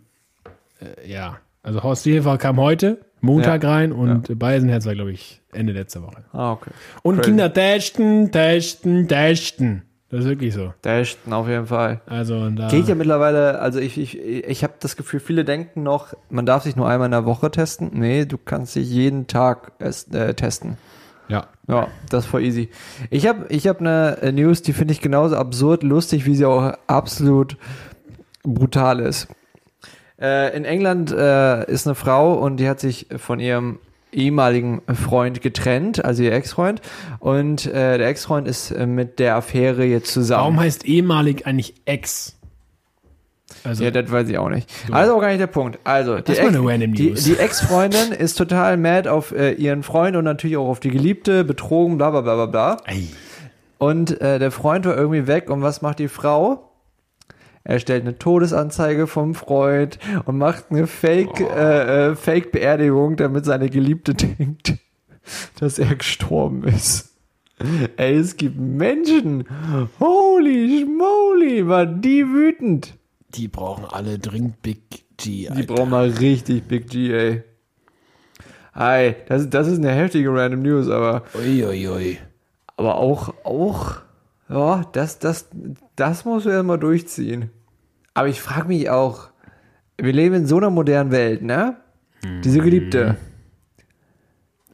äh, ja. Also Horst Seehofer kam heute, Montag rein und ja. Beisenherz war, glaube ich, Ende letzter Woche. Ah, okay. Und Crazy. Kinder testen, testen, testen. Das ist wirklich so. Dashton auf jeden Fall. Also da. Geht ja mittlerweile, also ich, ich, ich habe das Gefühl, viele denken noch, man darf sich nur einmal in der Woche testen. Nee, du kannst dich jeden Tag äh, testen. ja. Ja, das ist voll easy. Ich habe ich hab eine äh, News, die finde ich genauso absurd lustig, wie sie auch absolut brutal ist. Äh, in England äh, ist eine Frau und die hat sich von ihrem ehemaligen Freund getrennt, also ihr Ex-Freund. Und äh, der Ex-Freund ist äh, mit der Affäre jetzt zusammen. Warum heißt ehemalig eigentlich Ex? Also, Ja, das weiß ich auch nicht. Also auch gar nicht der Punkt. Also, die, Ex- die, die Ex-Freundin ist total mad auf äh, ihren Freund und natürlich auch auf die Geliebte, betrogen, bla bla bla bla bla. Ei. Und äh, der Freund war irgendwie weg und was macht die Frau? Er stellt eine Todesanzeige vom Freund und macht eine Fake, äh, äh, Fake-Beerdigung, damit seine Geliebte denkt, dass er gestorben ist. Ey, es gibt Menschen. Holy schmoly, war die wütend. Die brauchen alle dringend Big G. Die Alter. brauchen mal richtig Big G, ey. Hi, das, das ist eine heftige Random News, aber, Uiuiui. Ui, ui. aber auch, auch, ja, das, das, das muss er mal durchziehen. Aber ich frage mich auch, wir leben in so einer modernen Welt, ne? Diese Geliebte.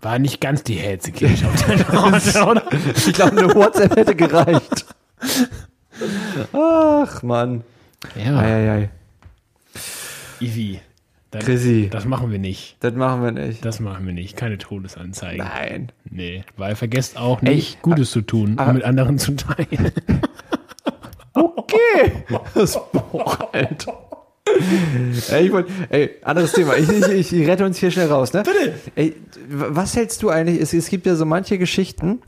War nicht ganz die Hälse Kirche auf der Torte, oder? Ich glaube, eine WhatsApp hätte gereicht. Ach, Mann. Ja, Eieiei. Ivi. Das, Chrissy, das machen wir nicht. das machen wir nicht. Das machen wir nicht. Keine Todesanzeigen. Nein. Nee, weil vergesst auch Ey, nicht, Gutes zu tun und mit anderen zu teilen. Okay. Das Buch, Alter. Ey, ich wollt, ey, anderes Thema. Ich, ich, ich rette uns hier schnell raus, ne? Bitte. Ey, was hältst du eigentlich? Es, es gibt ja so manche Geschichten.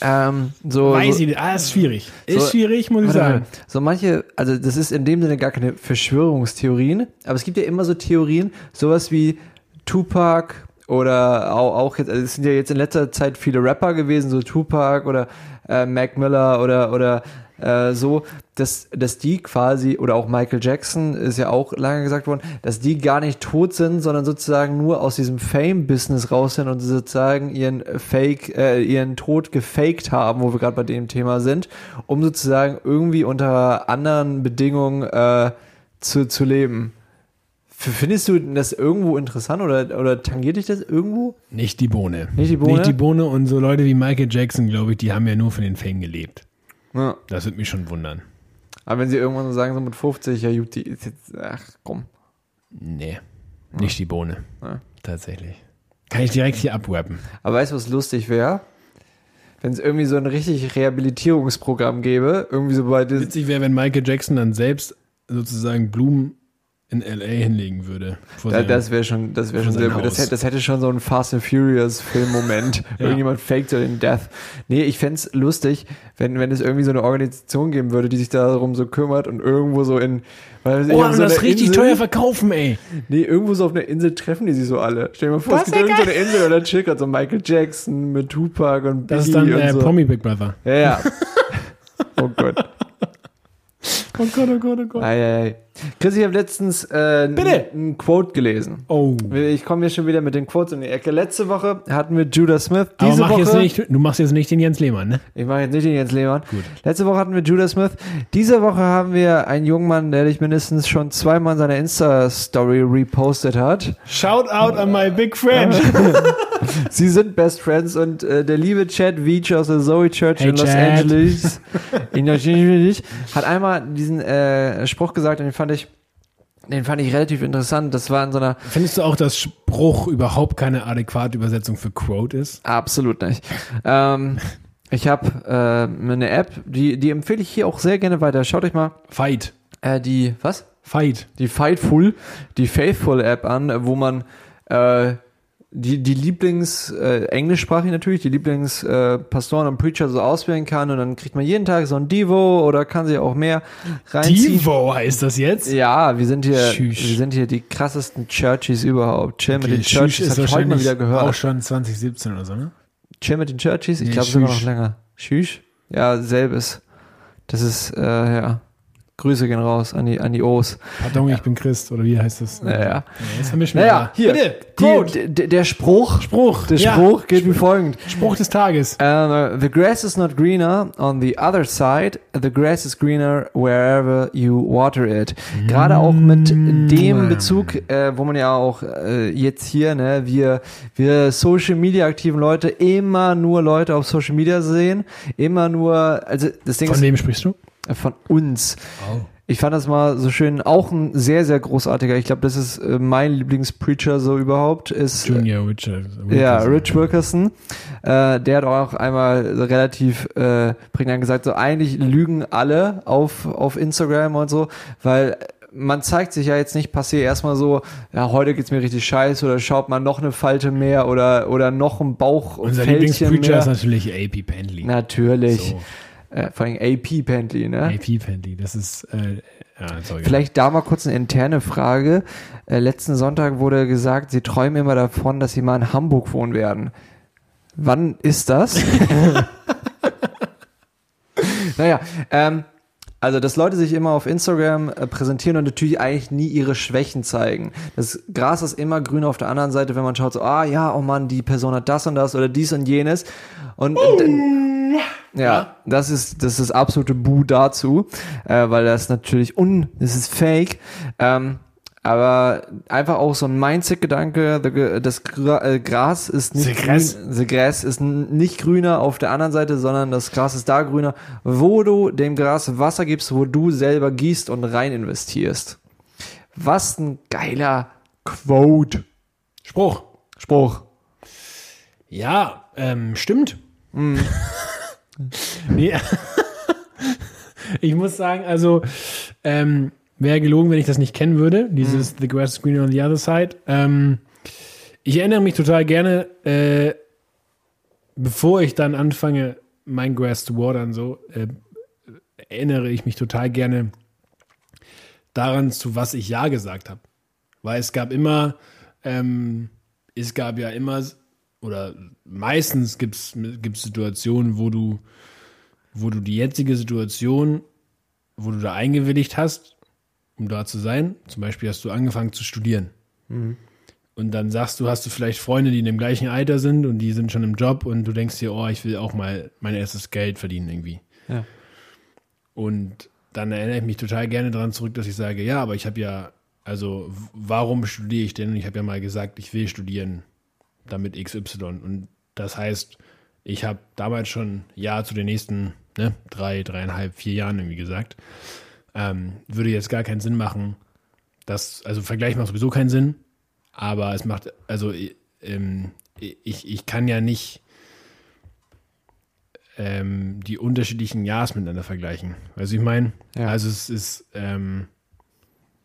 Ähm, so, Weiß so, ich nicht. Ah, ist schwierig. Ist So- schwierig, muss ich sagen. mal. So manche, also das ist in dem Sinne gar keine Verschwörungstheorien, aber es gibt ja immer so Theorien, sowas wie Tupac oder auch, auch jetzt, also es sind ja jetzt in letzter Zeit viele Rapper gewesen, so Tupac oder äh, Mac Miller oder oder äh, so, dass, dass die quasi, oder auch Michael Jackson ist ja auch lange gesagt worden, dass die gar nicht tot sind, sondern sozusagen nur aus diesem Fame-Business raus sind und sozusagen ihren Fake, äh, ihren Tod gefaked haben, wo wir gerade bei dem Thema sind, um sozusagen irgendwie unter anderen Bedingungen äh, zu, zu leben. Findest du das irgendwo interessant oder, oder tangiert dich das irgendwo? Nicht die Bohne. Nicht die Bohne? Nicht die Bohne und so Leute wie Michael Jackson, glaube ich, die haben ja nur von den Fame gelebt. Ja. Das würde mich schon wundern. Aber wenn sie irgendwann so sagen, so mit 50, ja gut, die ist jetzt, ach komm. Nee, nicht die Bohne. Ja. Tatsächlich. Kann ich direkt hier abwappen. Aber weißt du, was lustig wäre? Wenn es irgendwie so ein richtig Rehabilitierungsprogramm gäbe, irgendwie so bei Witzig wäre, wenn Michael Jackson dann selbst sozusagen Blumen in L.A. hinlegen würde. Da, das wäre schon, das wäre schon sehr, das hätte, das hätte schon so einen Fast and Furious Filmmoment. Irgendjemand faked so den Death. Nee, ich fänd's lustig, wenn, wenn es irgendwie so eine Organisation geben würde, die sich darum so kümmert und irgendwo so in, weil oh, so das richtig Insel- teuer verkaufen, ey. Nee, irgendwo so auf einer Insel treffen die sich so alle. Stell dir mal vor, Das es gibt wär irgend so eine Insel oder chillt grad so Michael Jackson mit Tupac und Das ist Biggie dann äh, so. Promi Big Brother. Ja, ja. oh Gott. Oh Gott, oh Gott, oh Gott. Ei, ei, ei. Chris, ich habe letztens äh, ein, Quote gelesen. Oh. Ich komme hier schon wieder mit den Quotes um die Ecke. Letzte Woche hatten wir Judah Smith. Diese Woche, nicht, du machst jetzt nicht den Jens Lehmann, ne? ich mache jetzt nicht den Jens Lehmann. Letzte Woche hatten wir Judah Smith. Diese Woche haben wir einen jungen Mann, der dich mindestens schon zweimal in seiner Insta-Story repostet hat. Shout out an my big friend. Sie sind Best Friends und äh, der liebe Chad Veach aus der Zoe Church Hey, in Los Chad. Angeles, in Los Angeles hat einmal diesen äh, Spruch gesagt und den fand ich, den fand ich relativ interessant. Das war in so einer Findest du auch, dass Spruch überhaupt keine adäquate Übersetzung für Quote ist? Absolut nicht. ähm, ich habe äh, eine App, die, die empfehle ich hier auch sehr gerne weiter. Schaut euch mal Fight. äh, die, was? Fight. Die Fightful, die Faithful App an, wo man äh, die, die Lieblings, äh, englischsprachig natürlich, die Lieblingspastoren äh, Pastoren und Preacher so auswählen kann und dann kriegt man jeden Tag so ein Divo oder kann sich auch mehr reinziehen. Devo heißt das jetzt? Ja, wir sind hier, wir sind hier die krassesten Churchies überhaupt. Chill mit den Churchies, ist hab ich heute mal wieder gehört. auch schon 2017 oder so, ne? Chill mit den Churchies? Ich Nee, glaube sogar noch länger. Schüch? Ja, selbes. Das ist, äh, ja. Grüße gehen raus an die, an die O's. Pardon, ich bin Christ, oder wie heißt das? Naja. Ja, jetzt vermischen wir Naja, mal. hier. Bitte, Die, der Spruch. Spruch. Der Ja. Spruch geht wie folgend. Spruch des Tages. Uh, the grass is not greener on the other side. The grass is greener wherever you water it. Gerade auch mit dem Bezug, äh, wo man ja auch äh, jetzt hier, ne, wir, wir Social Media aktiven Leute immer nur Leute auf Social Media sehen, immer nur, also das Ding Von ist wem sprichst du? Äh, von uns. Oh. Ich fand das mal so schön, auch ein sehr, sehr großartiger, ich glaube, das ist äh, mein Lieblingspreacher so überhaupt, ist äh, Junior Richard. ja, Rich Wilkerson. Äh, der hat auch einmal relativ äh, prägnant gesagt, so eigentlich lügen alle auf, auf Instagram und so, weil man zeigt sich ja jetzt nicht passé erstmal so, ja, heute geht's mir richtig scheiße oder schaut mal noch eine Falte mehr oder, oder noch ein Bauch Unser Lieblingspreacher ist natürlich AP Pendley. Natürlich. So, Äh, vor allem AP Pentley, ne? AP Pendley, das ist, äh, ja, sorry. Vielleicht da mal kurz eine interne Frage. Äh, letzten Sonntag wurde gesagt, Sie träumen immer davon, dass Sie mal in Hamburg wohnen werden. Wann ist das? naja, ähm, also, dass Leute sich immer auf Instagram äh, präsentieren und natürlich eigentlich nie ihre Schwächen zeigen. Das Gras ist immer grün auf der anderen Seite, wenn man schaut, so, ah ja, oh Mann, die Person hat das und das oder dies und jenes. Und äh, ja, das ist das ist absolute Bu dazu, äh, weil das natürlich un, das ist fake. Ähm, aber einfach auch so ein Mindset-Gedanke, das äh, Gras ist nicht grün, the grass ist nicht grüner auf der anderen Seite, sondern das Gras ist da grüner, wo du dem Gras Wasser gibst, wo du selber gießt und rein investierst. Was ein geiler Quote. Spruch. Spruch. Ja, ähm, stimmt. Nee. ich muss sagen, also, ähm, wäre gelogen, wenn ich das nicht kennen würde, dieses Hm. The Grass is Greener on the Other Side. Ähm, ich erinnere mich total gerne, äh, bevor ich dann anfange, mein Grass zu watern, so, äh, erinnere ich mich total gerne daran, zu was ich Ja gesagt habe. Weil es gab immer, ähm, es gab ja immer, oder meistens gibt es Situationen, wo du, wo du die jetzige Situation, wo du da eingewilligt hast, um da zu sein. Zum Beispiel hast du angefangen zu studieren. Und dann sagst du, hast du vielleicht Freunde, die in dem gleichen Alter sind und die sind schon im Job und du denkst dir, oh, ich will auch mal mein erstes Geld verdienen irgendwie. Ja. Und dann erinnere ich mich total gerne daran zurück, dass ich sage, ja, aber ich habe ja, also warum studiere ich denn? Und ich habe ja mal gesagt, ich will studieren, damit XY. Und das heißt, ich habe damals schon Ja zu den nächsten ne, drei, dreieinhalb, vier Jahren irgendwie gesagt. Ähm, würde jetzt gar keinen Sinn machen. Das, also Vergleich macht sowieso keinen Sinn, aber es macht, also ähm, ich, ich kann ja nicht ähm, die unterschiedlichen Jahres miteinander vergleichen. Weißt du, ich meine? Ja. Also es ist ähm,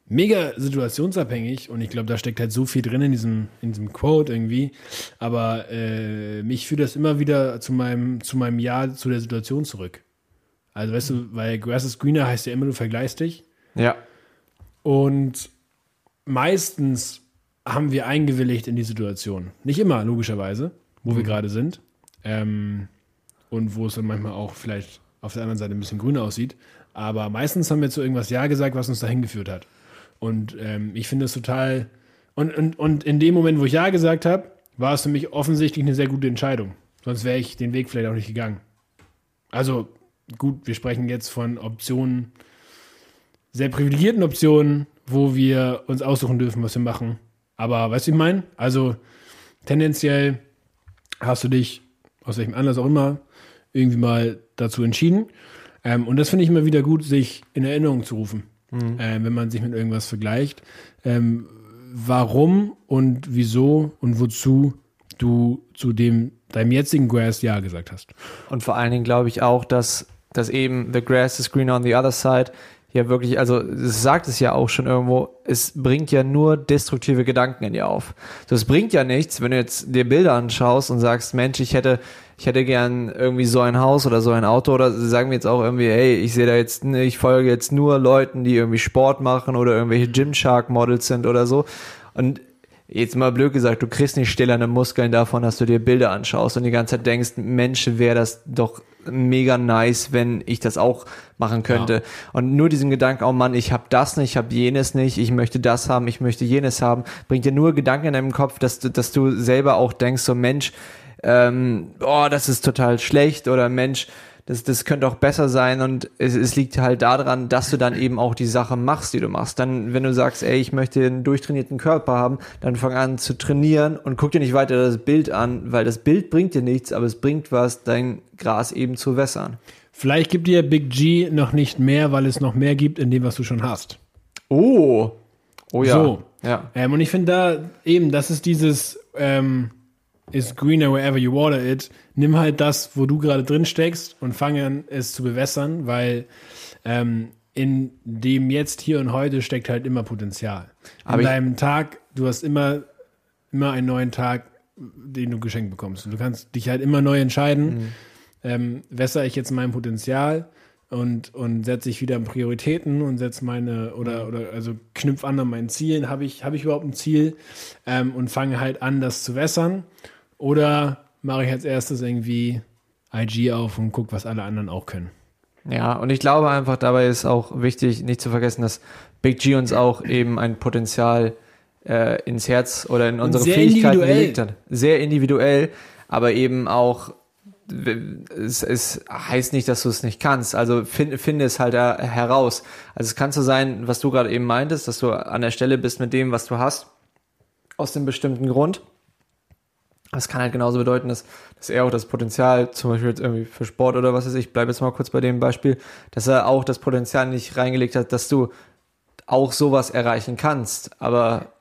mega situationsabhängig und ich glaube, da steckt halt so viel drin in diesem, in diesem Quote irgendwie. Aber äh, mich führt das immer wieder zu meinem, zu meinem Jahr zu der Situation zurück. Also weißt du, weil Grass is Greener heißt ja immer, du vergleichst dich. Ja. Und meistens haben wir eingewilligt in die Situation. Nicht immer, logischerweise, wo wir gerade sind. Ähm, und wo es dann manchmal auch vielleicht auf der anderen Seite ein bisschen grüner aussieht. Aber meistens haben wir zu irgendwas Ja gesagt, was uns dahin geführt hat. Und ähm, ich finde es total. Und, und, und in dem Moment, wo ich Ja gesagt habe, war es für mich offensichtlich eine sehr gute Entscheidung. Sonst wäre ich den Weg vielleicht auch nicht gegangen. Also gut, wir sprechen jetzt von Optionen, sehr privilegierten Optionen, wo wir uns aussuchen dürfen, was wir machen. Aber weißt du, ich meine? Also tendenziell hast du dich, aus welchem Anlass auch immer, irgendwie mal dazu entschieden. Ähm, und das finde ich immer wieder gut, sich in Erinnerung zu rufen, ähm, wenn man sich mit irgendwas vergleicht. Ähm, warum und wieso und wozu du zu dem deinem jetzigen Grass Ja gesagt hast. Und vor allen Dingen glaube ich auch, dass, dass eben The Grass is Green on the Other Side ja wirklich, also es sagt es ja auch schon irgendwo, es bringt ja nur destruktive Gedanken in dir auf. So, es bringt ja nichts, wenn du jetzt dir Bilder anschaust und sagst, Mensch, ich hätte, ich hätte gern irgendwie so ein Haus oder so ein Auto oder sagen wir jetzt auch irgendwie, hey, ich sehe da jetzt, ich folge jetzt nur Leuten, die irgendwie Sport machen oder irgendwelche Gymshark Models sind oder so. Und jetzt mal blöd gesagt, du kriegst nicht stillerne Muskeln davon, dass du dir Bilder anschaust und die ganze Zeit denkst, Mensch, wäre das doch mega nice, wenn ich das auch machen könnte. Ja. Und nur diesen Gedanken, oh Mann, ich habe das nicht, ich habe jenes nicht, ich möchte das haben, ich möchte jenes haben, bringt dir nur Gedanken in deinem Kopf, dass du, dass du selber auch denkst, so Mensch, ähm, oh, das ist total schlecht oder Mensch, das, das könnte auch besser sein und es, es liegt halt daran, dass du dann eben auch die Sache machst, die du machst. Dann, wenn du sagst, ey, ich möchte einen durchtrainierten Körper haben, dann fang an zu trainieren und guck dir nicht weiter das Bild an, weil das Bild bringt dir nichts, aber es bringt was, dein Gras eben zu wässern. Vielleicht gibt dir Big G noch nicht mehr, weil es noch mehr gibt in dem, was du schon hast. Oh. Oh ja. So. Ja. Ähm, und ich finde da eben, das ist dieses, ähm, is greener wherever you water it. Nimm halt das, wo du gerade drin steckst und fange an, es zu bewässern, weil ähm, in dem jetzt hier und heute steckt halt immer Potenzial. Aber ich- deinem Tag, du hast immer, immer einen neuen Tag, den du geschenkt bekommst. Und du kannst dich halt immer neu entscheiden, ähm, wässere ich jetzt mein Potenzial und, und setze ich wieder Prioritäten und setze meine oder oder also knüpf an an meinen Zielen. Habe ich, habe ich überhaupt ein Ziel ähm, und fange halt an, das zu wässern? Oder mache ich als erstes irgendwie IG auf und gucke, was alle anderen auch können? Ja, und ich glaube einfach, dabei ist auch wichtig, nicht zu vergessen, dass Big G uns auch eben ein Potenzial äh, ins Herz oder in unsere Fähigkeiten gelegt hat. Sehr individuell, aber eben auch, es, es heißt nicht, dass du es nicht kannst. Also find, finde es halt da heraus. Also es kann so sein, was du gerade eben meintest, dass du an der Stelle bist mit dem, was du hast, aus dem bestimmten Grund. Das kann halt genauso bedeuten, dass, dass er auch das Potenzial, zum Beispiel jetzt irgendwie für Sport oder was weiß ich, bleibe jetzt mal kurz bei dem Beispiel, dass er auch das Potenzial nicht reingelegt hat, dass du auch sowas erreichen kannst. Aber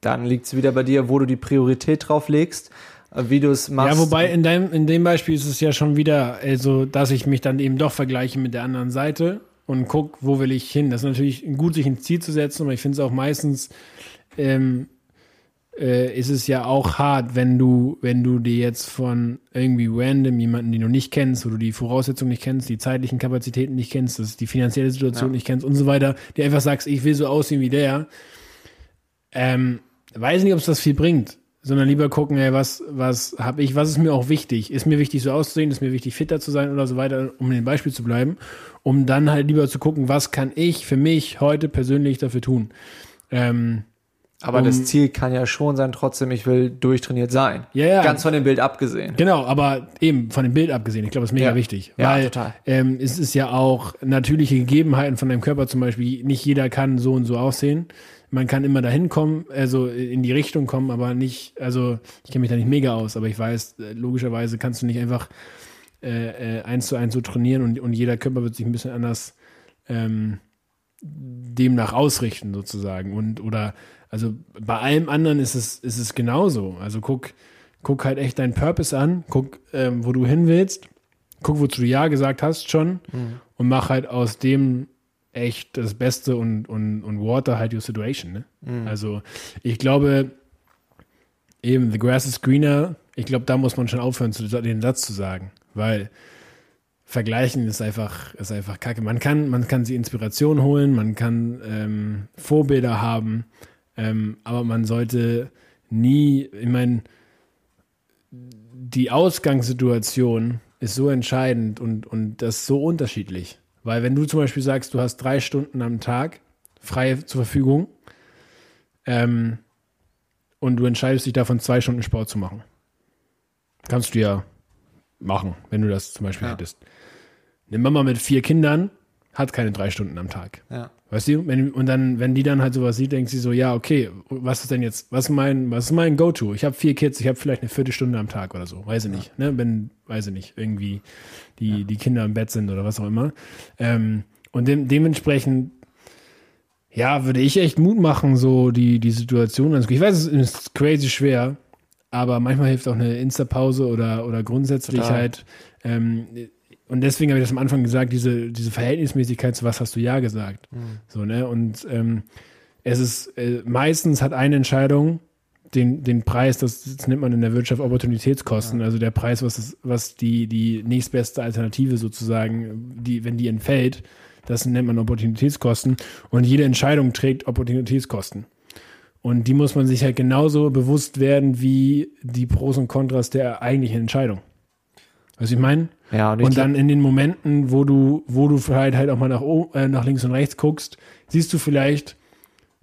dann liegt es wieder bei dir, wo du die Priorität drauf legst, äh, wie du es machst. Ja, wobei in, deinem, in dem Beispiel ist es ja schon wieder, also, dass ich mich dann eben doch vergleiche mit der anderen Seite und gucke, wo will ich hin. Das ist natürlich gut, sich ein Ziel zu setzen, aber ich finde es auch meistens, ähm, äh, ist es ja auch hart, wenn du, wenn du dir jetzt von irgendwie random jemanden, den du nicht kennst, wo du die Voraussetzungen nicht kennst, die zeitlichen Kapazitäten nicht kennst, das die finanzielle Situation Ja. nicht kennst und so weiter, dir einfach sagst, ich will so aussehen wie der, ähm, weiß nicht, ob es das viel bringt, sondern lieber gucken, ey, was, was habe ich, was ist mir auch wichtig? Ist mir wichtig, so auszusehen, ist mir wichtig, fitter zu sein oder so weiter, um in dem Beispiel zu bleiben, um dann halt lieber zu gucken, was kann ich für mich heute persönlich dafür tun? Ähm, aber um- das Ziel kann ja schon sein, trotzdem, ich will durchtrainiert sein. Ja, ja. Ganz von dem Bild abgesehen. Genau, aber eben von dem Bild abgesehen, ich glaube, das ist mega Ja. wichtig. Ja, weil total. Ähm, es ist ja auch natürliche Gegebenheiten von deinem Körper zum Beispiel. Nicht jeder kann so und so aussehen. Man kann immer dahin kommen, also in die Richtung kommen, aber nicht, also ich kenne mich da nicht mega aus, aber ich weiß, äh, logischerweise kannst du nicht einfach äh, äh, eins zu eins so trainieren und, und jeder Körper wird sich ein bisschen anders ähm, demnach ausrichten sozusagen. Und oder also bei allem anderen ist es ist es genauso. Also guck guck halt echt deinen Purpose an. Guck ähm, wo du hin willst. Guck wozu du ja gesagt hast schon. Und mach halt aus dem echt das Beste und und und water halt your situation ne? also ich glaube eben the grass is greener. Ich glaube da muss man schon aufhören zu, den Satz zu sagen. Weil Vergleichen ist einfach, ist einfach kacke. Man kann, man kann sie Inspiration holen, man kann ähm, Vorbilder haben, ähm, aber man sollte nie, ich meine, die Ausgangssituation ist so entscheidend und, und das ist so unterschiedlich. Weil wenn du zum Beispiel sagst, du hast drei Stunden am Tag frei zur Verfügung ähm, und du entscheidest dich davon, zwei Stunden Sport zu machen, kannst du ja machen, wenn du das zum Beispiel Ja. hättest. Eine Mama mit vier Kindern hat keine drei Stunden am Tag. Ja. Weißt du? Wenn, und dann, wenn die dann halt sowas sieht, denkt sie so, ja, okay, was ist denn jetzt, was ist mein, was ist mein Go-To? Ich habe vier Kids, ich habe vielleicht eine Viertelstunde am Tag oder so, weiß ich nicht. Ne? Wenn, weiß ich nicht, irgendwie die, die Kinder im Bett sind oder was auch immer. Ähm, und dem, dementsprechend, ja, würde ich echt Mut machen, so die, die Situation. Also ich weiß, es ist crazy schwer, aber manchmal hilft auch eine Insta-Pause oder, oder grundsätzlich Total. halt, ähm, und deswegen habe ich das am Anfang gesagt, diese, diese Verhältnismäßigkeit zu was hast du ja gesagt. So, ne? Und ähm, es ist äh, meistens hat eine Entscheidung den, den Preis, das, das nennt man in der Wirtschaft Opportunitätskosten, also der Preis, was, das, was die, die nächstbeste Alternative sozusagen, die, wenn die entfällt, das nennt man Opportunitätskosten. Und jede Entscheidung trägt Opportunitätskosten. Und die muss man sich halt genauso bewusst werden wie die Pros und Kontras der eigentlichen Entscheidung. Was ich meine? Ja, und ich Und dann in den Momenten, wo du, wo du vielleicht halt auch mal nach, äh, nach links und rechts guckst, siehst du vielleicht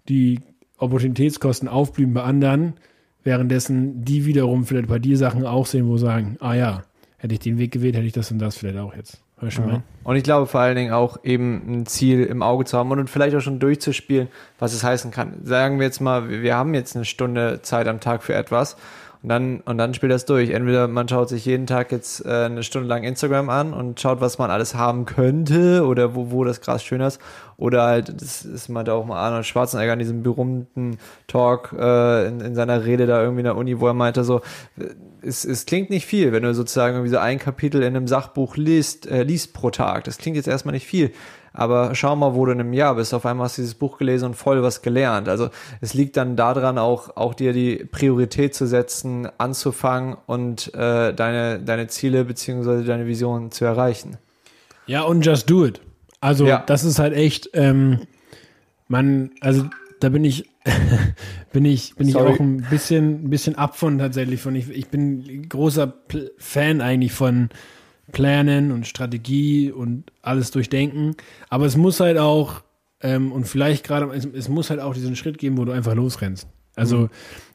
die Opportunitätskosten aufblühen bei anderen, währenddessen die wiederum vielleicht bei dir Sachen auch sehen, wo sagen, ah ja, hätte ich den Weg gewählt, hätte ich das und das vielleicht auch jetzt. Du, ja. Und ich glaube vor allen Dingen auch eben ein Ziel im Auge zu haben und vielleicht auch schon durchzuspielen, was es heißen kann. Sagen wir jetzt mal, wir haben jetzt eine Stunde Zeit am Tag für etwas und dann, und dann spielt das durch. Entweder man schaut sich jeden Tag jetzt äh, eine Stunde lang Instagram an und schaut, was man alles haben könnte oder wo, wo das Gras schön ist. Oder halt, das ist mal da auch mal Arnold Schwarzenegger in diesem berühmten Talk äh, in, in seiner Rede da irgendwie in der Uni, wo er meinte so, es, es klingt nicht viel, wenn du sozusagen irgendwie so ein Kapitel in einem Sachbuch liest, äh, liest pro Tag. Das klingt jetzt erstmal nicht viel. Aber schau mal, wo du in einem Jahr bist. Auf einmal hast du dieses Buch gelesen und voll was gelernt. Also es liegt dann daran, auch, auch dir die Priorität zu setzen, anzufangen und äh, deine, deine Ziele beziehungsweise deine Vision zu erreichen. Ja, und just do it. Also, Ja. das ist halt echt, ähm, man, also da bin ich, bin ich, bin ich auch ein bisschen, ein bisschen ab von tatsächlich von. Ich, ich bin großer Fan eigentlich von Planen und Strategie und alles durchdenken. Aber es muss halt auch, ähm, und vielleicht gerade, es, es muss halt auch diesen Schritt geben, wo du einfach losrennst. Also,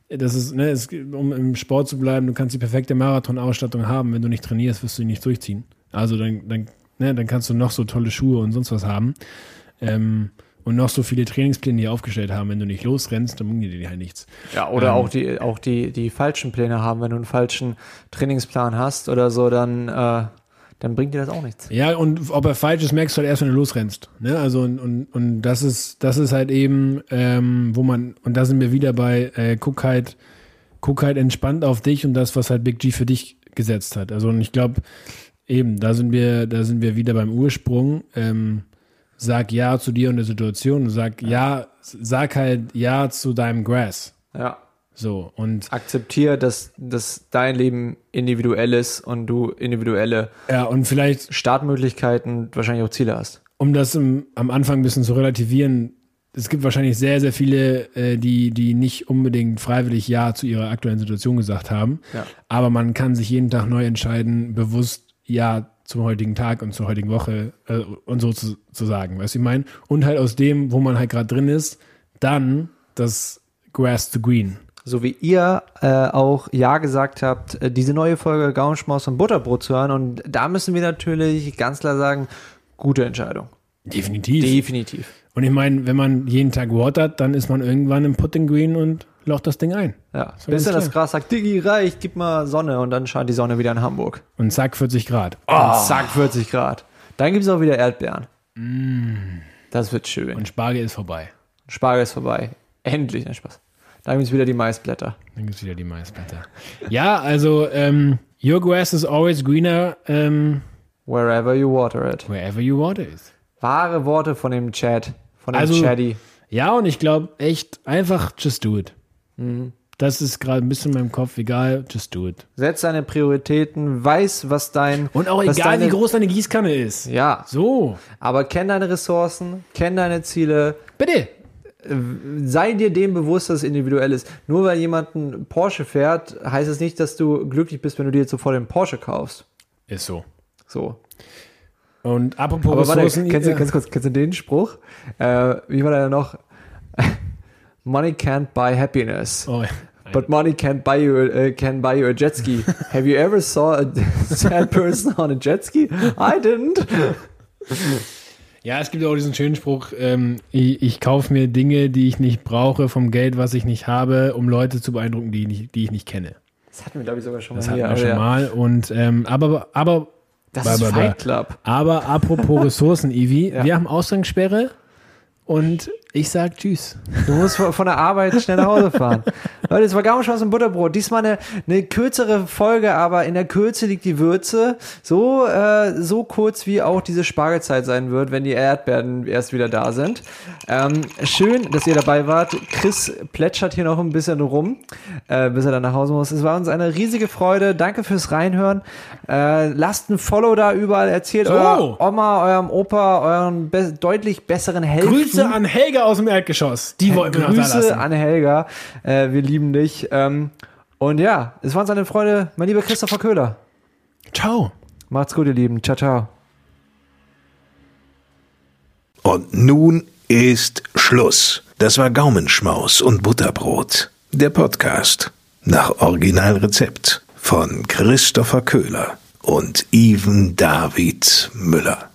das ist, ne, es, um im Sport zu bleiben, du kannst die perfekte Marathonausstattung haben. Wenn du nicht trainierst, wirst du die nicht durchziehen. Also dann, dann, ne, dann kannst du noch so tolle Schuhe und sonst was haben. Ähm, und noch so viele Trainingspläne hier aufgestellt haben, wenn du nicht losrennst, dann bringen die dir halt nichts. Ja, oder Ähm. auch die, auch die, die falschen Pläne haben. Wenn du einen falschen Trainingsplan hast oder so, dann, äh, dann bringt dir das auch nichts. Ja, und ob er falsch ist, merkst du halt erst, wenn du losrennst. Ne? Also und, und, und das ist, das ist halt eben, ähm, wo man, und da sind wir wieder bei, äh, guck halt, guck halt entspannt auf dich und das, was halt Big G für dich gesetzt hat. Also und ich glaube, eben, da sind wir, da sind wir wieder beim Ursprung. Ähm, sag ja zu dir und der Situation, sag ja, sag halt ja zu deinem Grass. Ja. So, und Akzeptiere, dass, dass dein Leben individuell ist und du individuelle ja, und vielleicht Startmöglichkeiten und wahrscheinlich auch Ziele hast. um das im, am Anfang ein bisschen zu relativieren, es gibt wahrscheinlich sehr, sehr viele, äh, die, die nicht unbedingt freiwillig Ja zu ihrer aktuellen Situation gesagt haben. Ja. Aber man kann sich jeden Tag neu entscheiden, bewusst Ja zum heutigen Tag und zur heutigen Woche äh, und so zu, zu sagen. Weißt du, ich meine? Und halt aus dem, wo man halt gerade drin ist, dann das Grass to Green. So wie ihr äh, auch Ja gesagt habt, äh, diese neue Folge Gaumenschmaus und Butterbrot zu hören. Und da müssen wir natürlich ganz klar sagen, gute Entscheidung. Definitiv. Definitiv. und ich meine, wenn man jeden Tag watert, dann ist man irgendwann im Putting Green und locht das Ding ein. Ja. ganz Bis dann das. Gras sagt, Diggi, reicht, gib mal Sonne. Und dann scheint die Sonne wieder in Hamburg. Und zack, 40 Grad. Und zack, 40 Grad. Dann gibt es auch wieder Erdbeeren. Das wird schön. Und Spargel ist vorbei. Spargel ist vorbei. Endlich, ne Spaß. Dann gibt es wieder die Maisblätter. Dann gibt's wieder die Maisblätter. Ja, also ähm, your grass is always greener ähm, Wherever you water it. wherever your water is. Wahre Worte von dem Chat. Von dem Also- Chatty. Ja, und ich glaube echt einfach just do it. Mhm. Das ist gerade ein bisschen in meinem Kopf, egal, just do it. Setz deine Prioritäten, weiß, was dein. Und auch egal, deine, wie groß deine Gießkanne ist. Ja, So, aber kenn deine Ressourcen, kenn deine Ziele, bitte. Sei dir dem bewusst, dass es individuell ist. Nur weil jemand einen Porsche fährt, heißt es nicht, dass du glücklich bist, wenn du dir jetzt sofort den Porsche kaufst. Ist so. So. Und apropos Aber warte, Ressourcen. kennst du, ganz kurz, kennst du den Spruch? Äh, wie war der noch? Money can't buy happiness. oh, But money can't buy you uh, can buy you a jet ski. Have you ever saw a sad person on a jet ski? I didn't. Ja, es gibt auch diesen schönen Spruch, ähm, ich, ich kaufe mir Dinge, die ich nicht brauche, vom Geld, was ich nicht habe, um Leute zu beeindrucken, die, ich nicht, die ich nicht kenne. Das hatten wir glaube ich sogar schon Das mal hatten hier. wir aber schon ja. mal. Und, ähm, aber, aber, Das Ba, ist. Fight Club. aber apropos Ressourcen, Ivi, Ja. wir haben Ausgangssperre und ich sag Tschüss. Du musst von der Arbeit schnell nach Hause fahren. Leute, es war Gaumenschmaus und Butterbrot. Diesmal eine, eine kürzere Folge, aber in der Kürze liegt die Würze. So, äh, so kurz wie auch diese Spargelzeit sein wird, wenn die Erdbeeren erst wieder da sind. Ähm, schön, dass ihr dabei wart. Chris plätschert hier noch ein bisschen rum, äh, bis er dann nach Hause muss. Es war uns eine riesige Freude. Danke fürs Reinhören. Äh, lasst ein Follow da überall. Erzählt Oh. eurer Oma, eurem Opa, euren be deutlich besseren Helden. Grüße an Helga aus dem Erdgeschoss. Die wollten wir noch da Grüße lassen. an Helga. Äh, wir lieben dich. Ähm, und ja, es war uns eine Freude, mein lieber Christopher Köhler. Ciao. Macht's gut, ihr Lieben. Ciao, ciao. Und nun ist Schluss. Das war Gaumenschmaus und Butterbrot. Der Podcast nach Originalrezept von Christopher Köhler und Even David Müller.